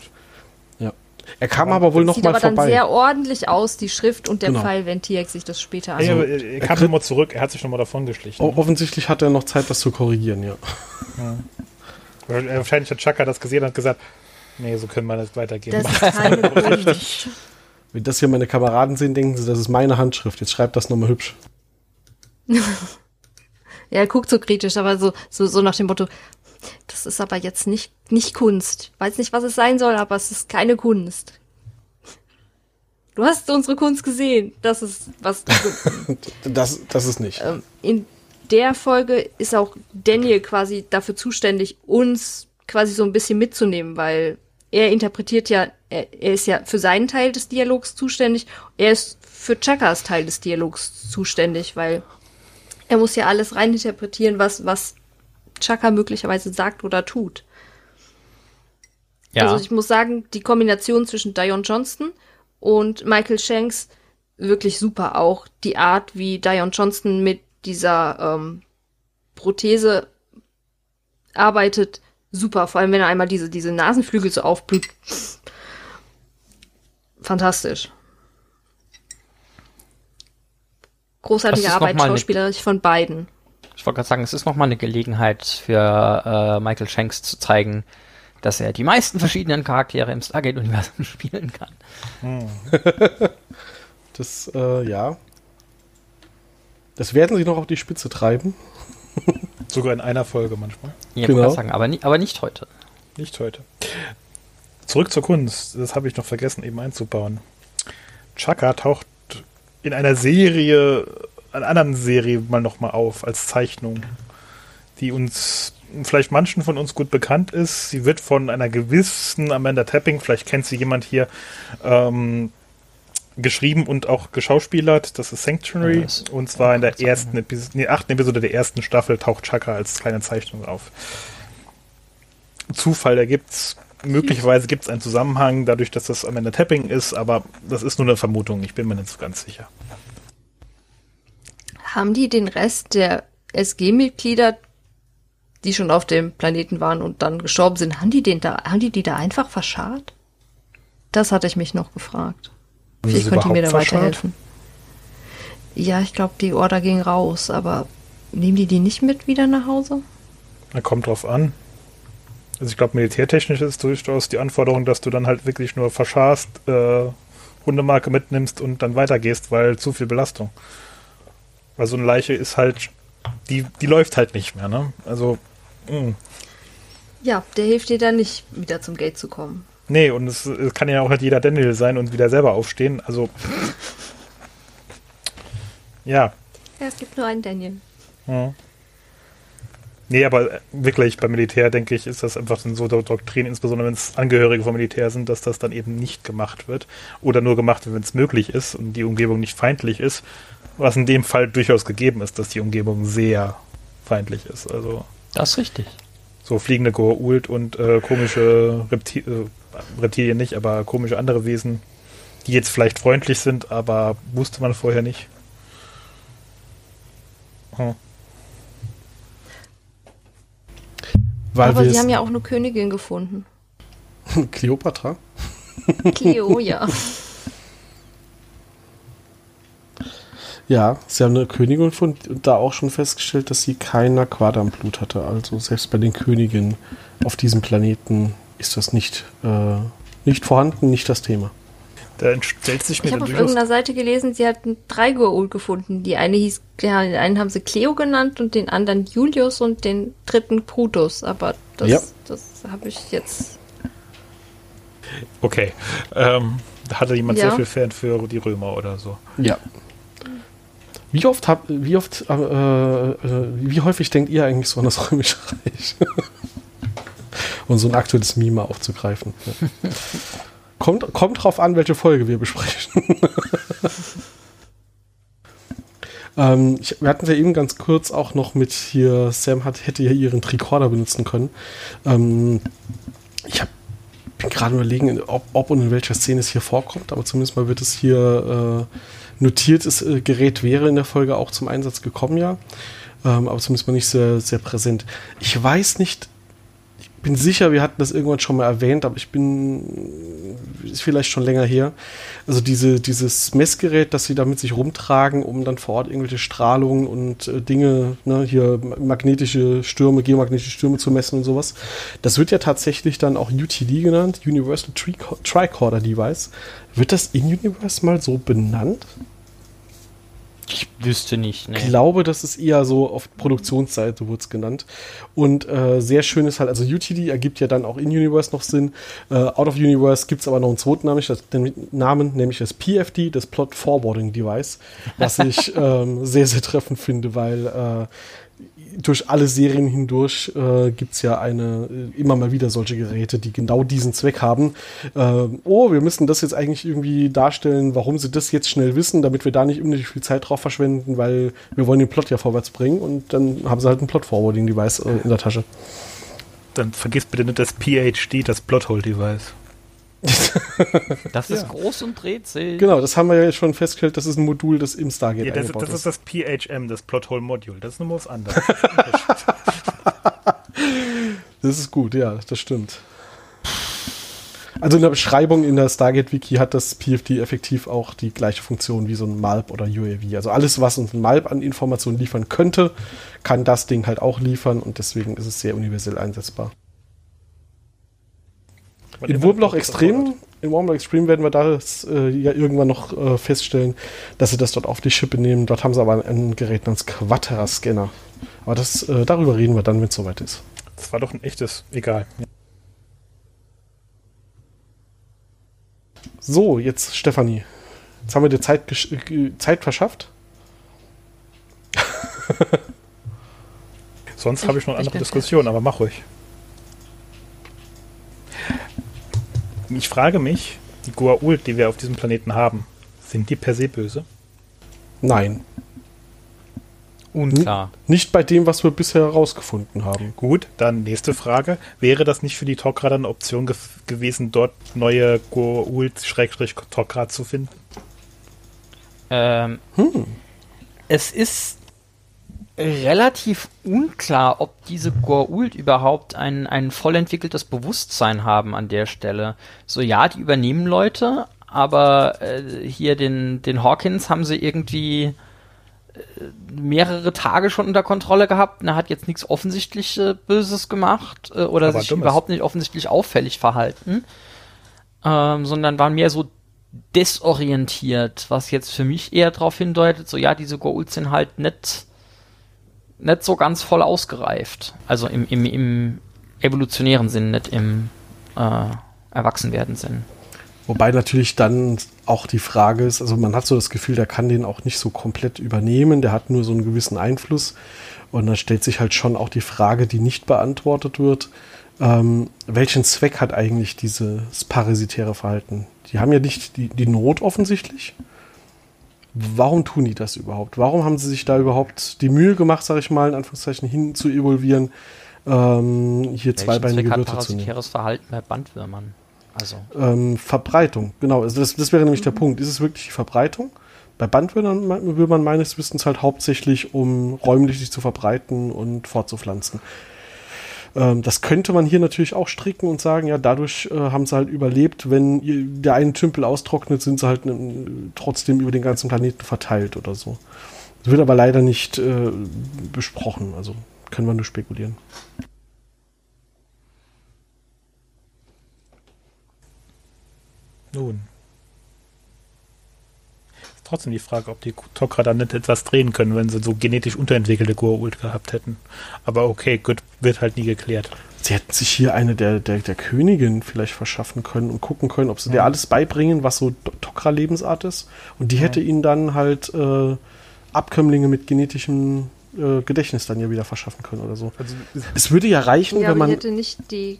Ja. Er kam aber wohl noch Sieht mal aber dann vorbei. sehr ordentlich aus, die Schrift und der Genau. Pfeil, wenn Tiak sich das später Ja, anschaut. aber er, er kam nochmal zurück, er hat sich nochmal davon geschlichen. Offensichtlich hat er noch Zeit, das zu korrigieren, ja. Äh, Wahrscheinlich hat Chaka das gesehen und hat gesagt, nee, so können wir nicht weitergehen. Das ist keine Kunst. Wenn das hier meine Kameraden sehen, denken sie, das ist meine Handschrift. Jetzt schreibt das nochmal hübsch. Ja, er guckt so kritisch, aber so, so, so nach dem Motto, das ist aber jetzt nicht, nicht Kunst. Weiß nicht, was es sein soll, aber es ist keine Kunst. Du hast unsere Kunst gesehen. Das ist, was du Das, das ist nicht. ähm, in der Folge ist auch Daniel quasi dafür zuständig, uns quasi so ein bisschen mitzunehmen, weil er interpretiert ja, er, er ist ja für seinen Teil des Dialogs zuständig, er ist für Chakas Teil des Dialogs zuständig, weil er muss ja alles reininterpretieren, was, was Chaka möglicherweise sagt oder tut. Ja, Also ich muss sagen, die Kombination zwischen Dion Johnston und Michael Shanks wirklich super. Auch die Art, wie Dion Johnston mit dieser ähm, Prothese arbeitet, super. Vor allem, wenn er einmal diese, diese Nasenflügel so aufblüht. Fantastisch. Großartige Arbeit, schauspielerisch von beiden. ich wollte gerade sagen, es ist nochmal eine Gelegenheit für äh, Michael Shanks zu zeigen, dass er die meisten verschiedenen Charaktere im Stargate-Universum spielen kann. Das, äh, ja. Das werden sie noch auf die Spitze treiben. Sogar in einer Folge manchmal. Ich Genau. genau. sagen, aber, ni aber nicht heute. Nicht heute. Zurück zur Kunst. Das habe ich noch vergessen, eben einzubauen. Chaka taucht in einer Serie, einer anderen Serie mal nochmal auf als Zeichnung, die uns, vielleicht manchen von uns gut bekannt ist. Sie wird von einer gewissen Amanda Tapping, vielleicht kennt sie jemand hier, ähm, geschrieben und auch geschauspielert. Das ist Sanctuary. Ja, das- und zwar in der ersten Episode, nee, achten Episode der ersten Staffel taucht Chaka als kleine Zeichnung auf. Zufall, da gibt's möglicherweise gibt es einen Zusammenhang, dadurch, dass das Amanda Tapping ist, aber das ist nur eine Vermutung, ich bin mir nicht so ganz sicher. Haben die den Rest der SG-Mitglieder, die schon auf dem Planeten waren und dann gestorben sind, haben die den da, haben die die da einfach verscharrt? Das hatte ich mich noch gefragt. Vielleicht könnt ihr mir da weiterhelfen. Ja, ich glaube, die Order ging raus, aber nehmen die die nicht mit wieder nach Hause? Da kommt drauf an. Also ich glaube, militärtechnisch ist durchaus die Anforderung, dass du dann halt wirklich nur verscharst, äh, Hundemarke mitnimmst und dann weitergehst, weil zu viel Belastung. Weil so eine Leiche ist halt, die, die läuft halt nicht mehr, ne? Also Mm. Ja, der hilft dir dann nicht, wieder zum Gate zu kommen. Nee, und es, es kann ja auch nicht jeder Daniel sein und wieder selber aufstehen. Also. ja. Ja, es gibt nur einen Daniel. ja. Nee, aber wirklich beim Militär, denke ich, ist das einfach so Do Doktrin, insbesondere wenn es Angehörige vom Militär sind, dass das dann eben nicht gemacht wird. Oder nur gemacht wird, wenn es möglich ist und die Umgebung nicht feindlich ist. Was in dem Fall durchaus gegeben ist, dass die Umgebung sehr feindlich ist. Also Das ist richtig. so fliegende Goa'uld und äh, komische Repti äh, Reptilien nicht, aber komische andere Wesen, die jetzt vielleicht freundlich sind, aber wusste man vorher nicht. Hm. Weil Aber sie haben ja auch eine Königin gefunden. Kleopatra. Cleo, ja. Ja, sie haben eine Königin gefunden und da auch schon festgestellt, dass sie kein Naquada im Blut hatte. Also selbst bei den Königinnen auf diesem Planeten ist das nicht, äh, nicht vorhanden, nicht das Thema. Da stellt sich mir Ich habe auf irgendeiner Seite gelesen, sie hatten drei Goa'uld gefunden. Die eine hieß, ja, den einen haben sie Cleo genannt und den anderen Julius und den dritten Brutus. Aber das, Ja. das habe ich jetzt. Okay. Ähm, da hatte jemand Ja. sehr viel Fan für die Römer oder so. Ja. Wie oft habt, wie oft, äh, äh, wie häufig denkt ihr eigentlich so an das Römische Reich? Und so ein aktuelles Meme aufzugreifen. Ja. kommt, kommt drauf an, welche Folge wir besprechen. ähm, ich, wir hatten ja eben ganz kurz auch noch mit hier, Sam hat, hätte ja ihren Tricorder benutzen können. Ähm, ich hab, bin gerade überlegen, ob, ob und in welcher Szene es hier vorkommt, aber zumindest mal wird es hier äh, notiert, das äh, Gerät wäre in der Folge auch zum Einsatz gekommen, ja. Ähm, aber zumindest mal nicht sehr, sehr präsent. Ich weiß nicht, ich bin sicher, wir hatten das irgendwann schon mal erwähnt, aber ich bin, ist vielleicht schon länger her. Also diese, dieses Messgerät, das sie da mit sich rumtragen, um dann vor Ort irgendwelche Strahlungen und äh, Dinge, ne, hier magnetische Stürme, geomagnetische Stürme zu messen und sowas. Das wird ja tatsächlich dann auch UTD genannt, Universal Trico- Tricorder Device. Wird das in Universe mal so benannt? Ich wüsste nicht. Ich Nee. glaube, das ist eher so auf Produktionsseite wurde es genannt. Und äh, sehr schön ist halt, also UTD ergibt ja dann auch in Universe noch Sinn. Äh, Out of Universe gibt es aber noch einen zweiten Namen, das, den Namen, nämlich das PFD, das Plot Forwarding Device, was ich ähm, sehr, sehr treffend finde, weil äh, durch alle Serien hindurch äh, gibt es ja eine, äh, immer mal wieder solche Geräte, die genau diesen Zweck haben. Ähm, oh, wir müssen das jetzt eigentlich irgendwie darstellen, warum sie das jetzt schnell wissen, damit wir da nicht unnötig viel Zeit drauf verschwenden, weil wir wollen den Plot ja vorwärts bringen und dann haben sie halt ein Plot-Forwarding-Device äh, in der Tasche. Dann vergiss bitte nicht das PhD, das Plothole-Device. Das ist Ja. groß und dreht sich. Genau, das haben wir ja schon festgestellt, das ist ein Modul, das im Stargate Ja, das, eingebaut das ist das PHM, das Plothole-Module. Das ist nur was anderes. Das ist gut, ja, das stimmt. Also in der Beschreibung in der Stargate-Wiki hat das PFD effektiv auch die gleiche Funktion wie so ein MALP oder UAV. Also alles, was uns ein MALP an Informationen liefern könnte, kann das Ding halt auch liefern und deswegen ist es sehr universell einsetzbar. In Wurmloch Extrem, in Wurmloch Extrem werden wir das äh, ja irgendwann noch äh, feststellen, dass sie das dort auf die Schippe nehmen. Dort haben sie aber ein Gerät namens Quaterra-Scanner. Aber das, äh, darüber reden wir dann, wenn es soweit ist. Das war doch ein echtes. Egal. So, jetzt Stefanie. Jetzt haben wir dir Zeit, äh, Zeit verschafft. Sonst habe ich noch Ich andere bin Diskussionen, aber mach ruhig. Ich frage mich, die Goa'uld, die wir auf diesem Planeten haben, sind die per se böse? Nein, Unklar. nicht bei dem, was wir bisher herausgefunden haben. Gut, dann nächste Frage. Wäre das nicht für die Tok'ra dann eine Option ge gewesen, dort neue Goa'uld-Tok'ra zu finden? Ähm, Es ist relativ unklar, ob diese Goa'uld überhaupt ein, ein voll entwickeltes Bewusstsein haben an der Stelle. So ja, die übernehmen Leute, aber äh, hier den, den Hawkins haben sie irgendwie äh, mehrere Tage schon unter Kontrolle gehabt und er hat jetzt nichts offensichtlich äh, Böses gemacht äh, oder Aber sich Dummes. überhaupt nicht offensichtlich auffällig verhalten, ähm, sondern waren mehr so desorientiert, was jetzt für mich eher darauf hindeutet, so ja, diese Goa'uld sind halt nicht nicht so ganz voll ausgereift. Also im, im, im evolutionären Sinn, nicht im äh, Erwachsenwerden Sinn. Wobei natürlich dann auch die Frage ist, also man hat so das Gefühl, der kann den auch nicht so komplett übernehmen, der hat nur so einen gewissen Einfluss. Und dann stellt sich halt schon auch die Frage, die nicht beantwortet wird, ähm, welchen Zweck hat eigentlich dieses parasitäre Verhalten? Die haben ja nicht die, die Not offensichtlich. Warum tun die das überhaupt? Warum haben sie sich da überhaupt die Mühe gemacht, sage ich mal, in Anführungszeichen hin zu evolvieren, ähm, hier zweibeinige Wirte zu nehmen? Verhalten bei Bandwürmern? Also. Ähm, Verbreitung, genau. Also das, das wäre nämlich der Punkt. Ist es wirklich die Verbreitung? Bei Bandwürmern meines Wissens halt hauptsächlich, um räumlich sich zu verbreiten und fortzupflanzen. Ähm, das könnte man hier natürlich auch stricken und sagen, ja, dadurch äh, haben sie halt überlebt. Wenn der eine Tümpel austrocknet, sind sie halt äh, trotzdem über den ganzen Planeten verteilt oder so. Das wird aber leider nicht äh, besprochen, also können wir nur spekulieren. Nun. Trotzdem die Frage, ob die Tok'ra dann nicht etwas drehen können, wenn sie so genetisch unterentwickelte Goa'uld gehabt hätten. Aber okay, gut, wird halt nie geklärt. Sie hätten sich hier eine der, der, der Königin vielleicht verschaffen können und gucken können, ob sie ja. dir alles beibringen, was so Tok'ra-Lebensart ist. Und die ja. hätte ihnen dann halt äh, Abkömmlinge mit genetischem äh, Gedächtnis dann ja wieder verschaffen können oder so. Also, es würde ja reichen, ja, wenn man. Ich hätte nicht die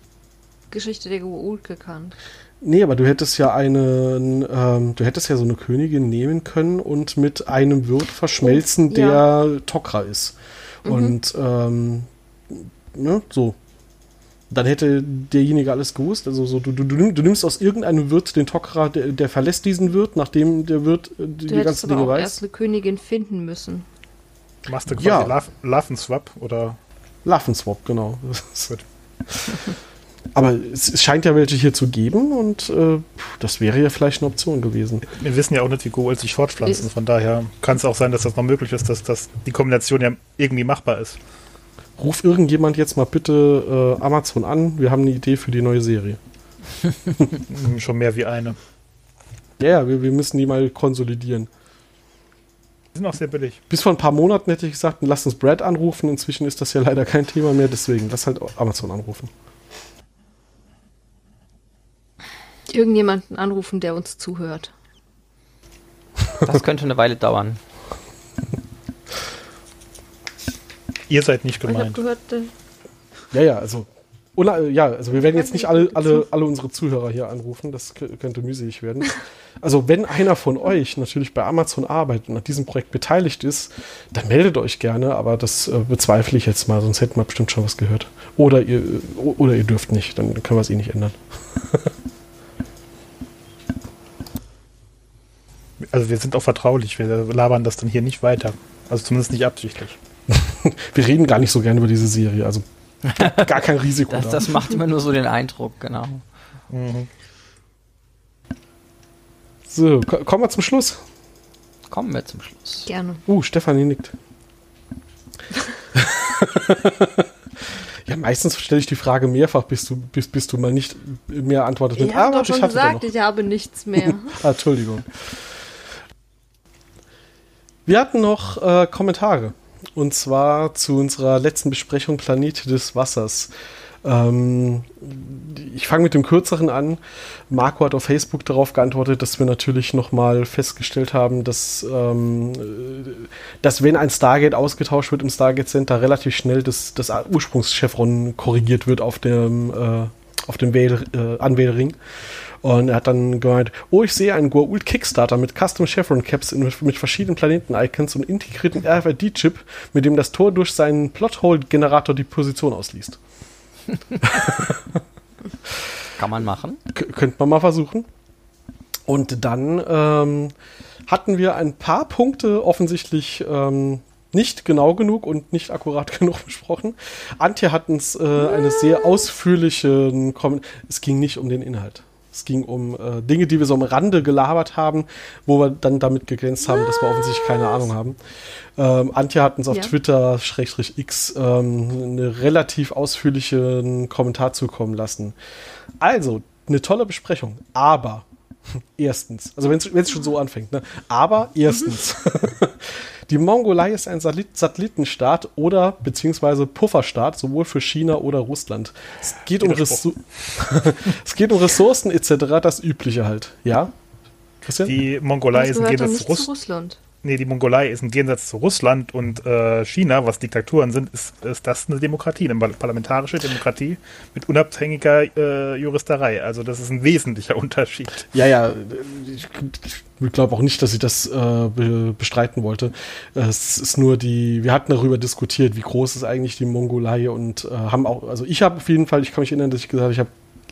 Geschichte der Goa'uld gekannt. Nee, aber du hättest ja eine, ähm, du hättest ja so eine Königin nehmen können und mit einem Wirt verschmelzen, der ja. Tokra ist. Mhm. Und ähm, ne, so. Dann hätte derjenige alles gewusst. Also so, du, du, du nimmst aus irgendeinem Wirt den Tokra, der, der verlässt diesen Wirt, nachdem der Wirt äh, die, du die ganzen Dinge weiß. Du erst eine Königin finden müssen. Machst du quasi ja. Laffenswap oder? Laffenswap, genau. Gut. Aber es, es, scheint ja welche hier zu geben und äh, das wäre ja vielleicht eine Option gewesen. Wir wissen ja auch nicht, wie Goa'uld sich fortpflanzen. Von daher kann es auch sein, dass das noch möglich ist, dass, dass die Kombination ja irgendwie machbar ist. Ruf irgendjemand jetzt mal bitte äh, Amazon an. Wir haben eine Idee für die neue Serie. Schon mehr wie eine. Ja, wir, wir müssen die mal konsolidieren. Die sind auch sehr billig. Bis vor ein paar Monaten hätte ich gesagt, lass uns Brad anrufen. Inzwischen ist das ja leider kein Thema mehr, deswegen lass halt Amazon anrufen. Irgendjemanden anrufen, der uns zuhört. Das könnte eine Weile dauern. Ihr seid nicht gemeint. Ich hab gehört, äh ja, ja, also ja, also wir werden jetzt nicht alle, alle, alle unsere Zuhörer hier anrufen, das könnte mühselig werden. Also wenn einer von euch natürlich bei Amazon arbeitet und an diesem Projekt beteiligt ist, dann meldet euch gerne, aber das äh, bezweifle ich jetzt mal, sonst hätten wir bestimmt schon was gehört. Oder ihr, oder ihr dürft nicht, dann können wir es eh nicht ändern. Also wir sind auch vertraulich, wir labern das dann hier nicht weiter. Also zumindest nicht absichtlich. wir reden gar nicht so gerne über diese Serie, also gar kein Risiko. das, da. das macht immer nur so den Eindruck, genau. Mhm. So, kommen wir zum Schluss. Kommen wir zum Schluss. Gerne. Uh, Stefanie nickt. ja, meistens stelle ich die Frage mehrfach, bis du, bis, bis du mal nicht mehr antwortest. Ich habe ah, schon gesagt, ich habe nichts mehr. ah, Entschuldigung. Wir hatten noch äh, Kommentare. Und zwar zu unserer letzten Besprechung Planet des Wassers. Ähm, ich fange mit dem kürzeren an. Marco hat auf Facebook darauf geantwortet, dass wir natürlich nochmal festgestellt haben, dass, ähm, dass wenn ein Stargate ausgetauscht wird im Stargate Center, relativ schnell das, das Ursprungschevron korrigiert wird auf dem, äh, auf dem Wähl, äh, Anwählring. Und er hat dann gemeint, oh, ich sehe einen Goa'uld Kickstarter mit Custom Chevron Caps in, mit verschiedenen Planeten-Icons und integrierten RFID-Chip, mit dem das Tor durch seinen Plothole-Generator die Position ausliest. Kann man machen. K könnte man mal versuchen. Und dann ähm, hatten wir ein paar Punkte offensichtlich ähm, nicht genau genug und nicht akkurat genug besprochen. Antje hat uns äh, eine sehr ausführliche Kommentar. Es ging nicht um den Inhalt. Es ging um äh, Dinge, die wir so am Rande gelabert haben, wo wir dann damit geglänzt haben, dass wir offensichtlich keine Ahnung haben. Ähm, Antje hat uns auf ja. Twitter, Schrägstrich X, ähm, einen relativ ausführlichen Kommentar zukommen lassen. Also, eine tolle Besprechung. Aber, erstens, also wenn es schon so anfängt, ne? aber erstens, Die Mongolei ist ein Satellitenstaat oder beziehungsweise Pufferstaat, sowohl für China oder Russland. Es geht, um, Ressour es geht um Ressourcen etc., das Übliche halt. Ja? Christian? Die Mongolei ist im Gegensatz zu Russland nee, die Mongolei ist im Gegensatz zu Russland und äh, China, was Diktaturen sind, ist, ist das eine Demokratie, eine parlamentarische Demokratie mit unabhängiger äh, Juristerei. Also das ist ein wesentlicher Unterschied. Ja, ja, ich, ich glaube auch nicht, dass ich das äh, be bestreiten wollte. Es ist nur die, wir hatten darüber diskutiert, wie groß ist eigentlich die Mongolei und äh, haben auch, also ich habe auf jeden Fall, ich kann mich erinnern, dass ich gesagt habe, ich habe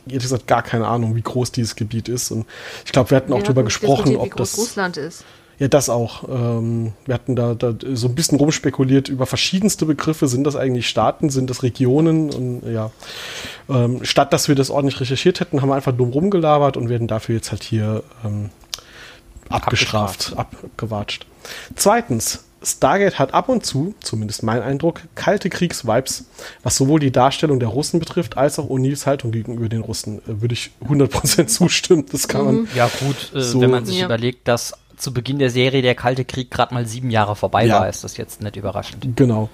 ehrlich gesagt gar keine Ahnung, wie groß dieses Gebiet ist. Und ich glaube, wir hatten auch darüber gesprochen, ob das. Russland ist. Ja, das auch. Ähm, wir hatten da, da so ein bisschen rumspekuliert über verschiedenste Begriffe. Sind das eigentlich Staaten? Sind das Regionen? Und ja, ähm, statt dass wir das ordentlich recherchiert hätten, haben wir einfach dumm rumgelabert und werden dafür jetzt halt hier ähm, abgestraft, abgewatscht. Zweitens, Stargate hat ab und zu, zumindest mein Eindruck, kalte Kriegsvibes, was sowohl die Darstellung der Russen betrifft, als auch O'Neills Haltung gegenüber den Russen. Äh, würde ich 100% zustimmen. Das kann man. Ja, gut, äh, so wenn man sich ja. überlegt, dass zu Beginn der Serie der Kalte Krieg gerade mal sieben Jahre vorbei ja. war, ist das jetzt nicht überraschend. Genau.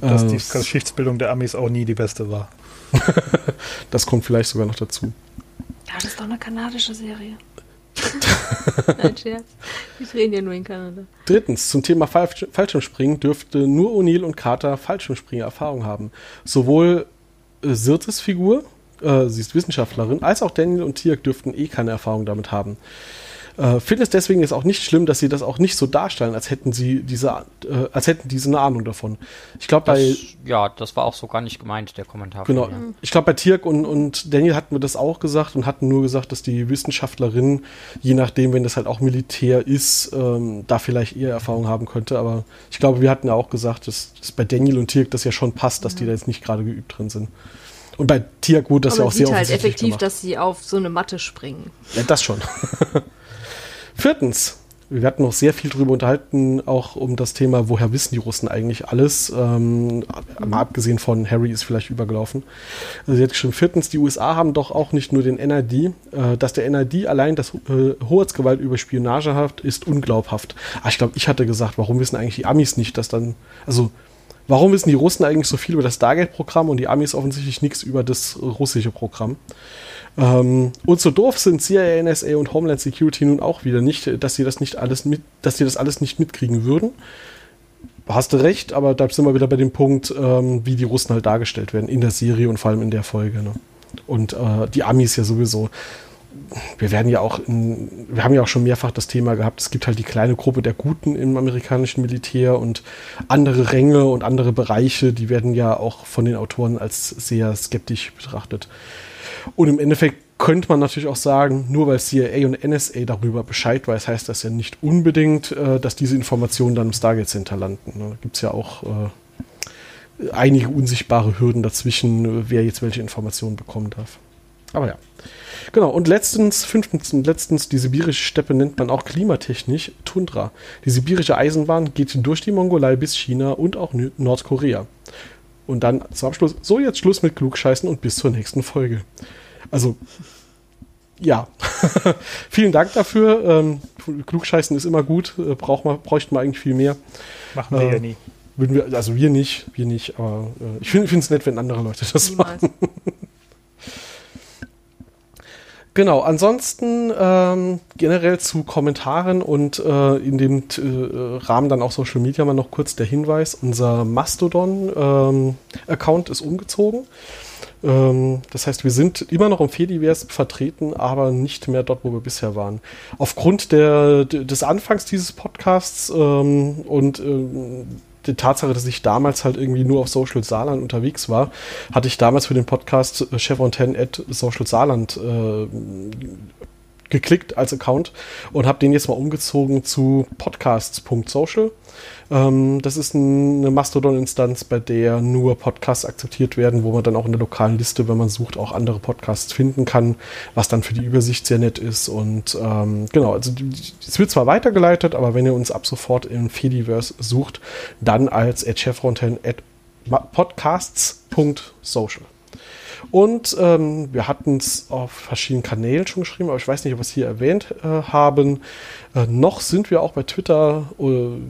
Dass äh, die Geschichtsbildung der Amis auch nie die beste war. das kommt vielleicht sogar noch dazu. Ja, das ist doch eine kanadische Serie. Nein, Scherz. Die drehen ja nur in Kanada. Drittens, zum Thema Fallschirmspringen dürfte nur O'Neill und Carter Fallschirmspringer-Erfahrung haben. Sowohl äh, Sirtes Figur, äh, sie ist Wissenschaftlerin, als auch Daniel und Tiak dürften eh keine Erfahrung damit haben. Äh, Finde es deswegen jetzt auch nicht schlimm, dass sie das auch nicht so darstellen, als hätten sie diese, äh, als hätten diese eine Ahnung davon. Ich glaube bei ja, das war auch so gar nicht gemeint der Kommentar. Genau. Ich glaube bei Tirk und, und Daniel hatten wir das auch gesagt und hatten nur gesagt, dass die Wissenschaftlerin, je nachdem, wenn das halt auch Militär ist, ähm, da vielleicht eher Erfahrung haben könnte. Aber ich glaube, wir hatten ja auch gesagt, dass, dass bei Daniel und Tirk das ja schon passt, dass mhm. die da jetzt nicht gerade geübt drin sind. Und bei Tirk gut, das ja auch sehr halt effektiv, gemacht. dass sie auf so eine Matte springen. Ja, das schon. Viertens, wir hatten noch sehr viel darüber unterhalten, auch um das Thema, woher wissen die Russen eigentlich alles? Ähm, mal abgesehen von Harry ist vielleicht übergelaufen. Also sie hat geschrieben, viertens, die USA haben doch auch nicht nur den NRD, äh, dass der NRD allein das äh, Hoheitsgewalt über Spionage hat, ist unglaubhaft. Ah, ich glaube, ich hatte gesagt, warum wissen eigentlich die Amis nicht, dass dann, also warum wissen die Russen eigentlich so viel über das Stargate-Programm und die Amis offensichtlich nichts über das russische Programm? Ähm, und so doof sind CIA, NSA und Homeland Security nun auch wieder nicht, dass sie das nicht alles mit, dass sie das alles nicht mitkriegen würden. Hast du recht, aber da sind wir wieder bei dem Punkt, ähm, wie die Russen halt dargestellt werden in der Serie und vor allem in der Folge. Ne? Und äh, die Amis ja sowieso. Wir werden ja auch, in, wir haben ja auch schon mehrfach das Thema gehabt, es gibt halt die kleine Gruppe der Guten im amerikanischen Militär und andere Ränge und andere Bereiche, die werden ja auch von den Autoren als sehr skeptisch betrachtet. Und im Endeffekt könnte man natürlich auch sagen, nur weil CIA und NSA darüber Bescheid weiß, heißt das ja nicht unbedingt, äh, dass diese Informationen dann im Stargate Center landen. Ne? Da gibt es ja auch äh, einige unsichtbare Hürden dazwischen, wer jetzt welche Informationen bekommen darf. Aber ja. Genau, und letztens, fünftens und letztens, die sibirische Steppe nennt man auch klimatechnisch Tundra. Die sibirische Eisenbahn geht durch die Mongolei bis China und auch Nordkorea. Und dann zum Abschluss, so jetzt Schluss mit Klugscheißen und bis zur nächsten Folge. Also, ja. Vielen Dank dafür. Ähm, Klugscheißen ist immer gut, äh, braucht man, bräuchten wir eigentlich viel mehr. Machen wir äh, ja nie. Würden wir, also wir nicht, wir nicht, aber äh, ich finde es nett, wenn andere Leute das Niemals. machen. Genau, ansonsten ähm, generell zu Kommentaren und äh, in dem äh, Rahmen dann auch Social Media mal noch kurz der Hinweis, unser Mastodon-Account ähm, ist umgezogen. Ähm, das heißt, wir sind immer noch im Fediverse vertreten, aber nicht mehr dort, wo wir bisher waren. Aufgrund der, des Anfangs dieses Podcasts ähm, und äh, die Tatsache, dass ich damals halt irgendwie nur auf Social Saarland unterwegs war, hatte ich damals für den Podcast äh, Chevron 10 at Social Saarland äh, geklickt als Account und habe den jetzt mal umgezogen zu podcasts.social. Ähm, das ist eine Mastodon-Instanz, bei der nur Podcasts akzeptiert werden, wo man dann auch in der lokalen Liste, wenn man sucht, auch andere Podcasts finden kann, was dann für die Übersicht sehr nett ist. Und ähm, genau, also es wird zwar weitergeleitet, aber wenn ihr uns ab sofort im Fediverse sucht, dann als at chefronten at podcasts.social. Und ähm, wir hatten es auf verschiedenen Kanälen schon geschrieben, aber ich weiß nicht, ob wir es hier erwähnt äh, haben. Äh, noch sind wir auch bei Twitter, äh,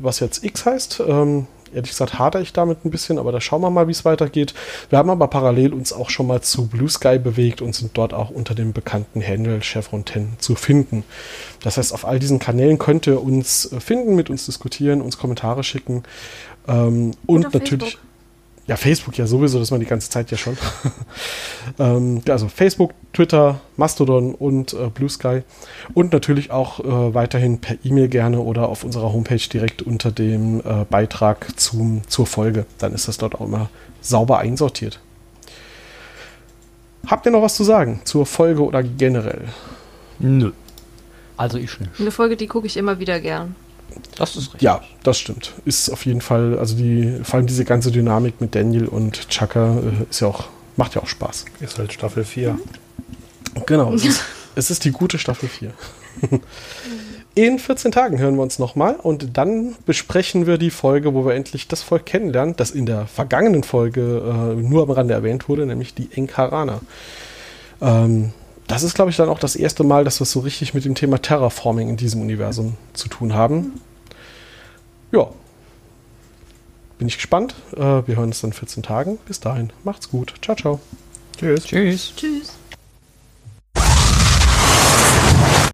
was jetzt X heißt. Ähm, ehrlich gesagt hadere ich damit ein bisschen, aber da schauen wir mal, wie es weitergeht. Wir haben aber parallel uns auch schon mal zu Blue Sky bewegt und sind dort auch unter dem bekannten Handle Chevron 10 zu finden. Das heißt, auf all diesen Kanälen könnt ihr uns äh, finden, mit uns diskutieren, uns Kommentare schicken ähm, und, und natürlich. Facebook. Ja, Facebook ja sowieso, das war die ganze Zeit ja schon. ähm, also Facebook, Twitter, Mastodon und äh, Blue Sky. Und natürlich auch äh, weiterhin per E-Mail gerne oder auf unserer Homepage direkt unter dem äh, Beitrag zum, zur Folge. Dann ist das dort auch immer sauber einsortiert. Habt ihr noch was zu sagen zur Folge oder generell? Nö. Also ich nicht. Eine Folge, die gucke ich immer wieder gern. Das ist richtig. Ja, das stimmt. Ist auf jeden Fall, also die, vor allem diese ganze Dynamik mit Daniel und Chaka äh, ist ja auch, macht ja auch Spaß. Ist halt Staffel 4. Genau, es ist, es ist die gute Staffel 4. In 14 Tagen hören wir uns nochmal und dann besprechen wir die Folge, wo wir endlich das Volk kennenlernen, das in der vergangenen Folge äh, nur am Rande erwähnt wurde, nämlich die Enkarana. Ähm, das ist, glaube ich, dann auch das erste Mal, dass wir so richtig mit dem Thema Terraforming in diesem Universum zu tun haben. Ja. Bin ich gespannt. Äh, wir hören uns dann in 14 Tagen. Bis dahin. Macht's gut. Ciao, ciao. Tschüss. Tschüss. Tschüss.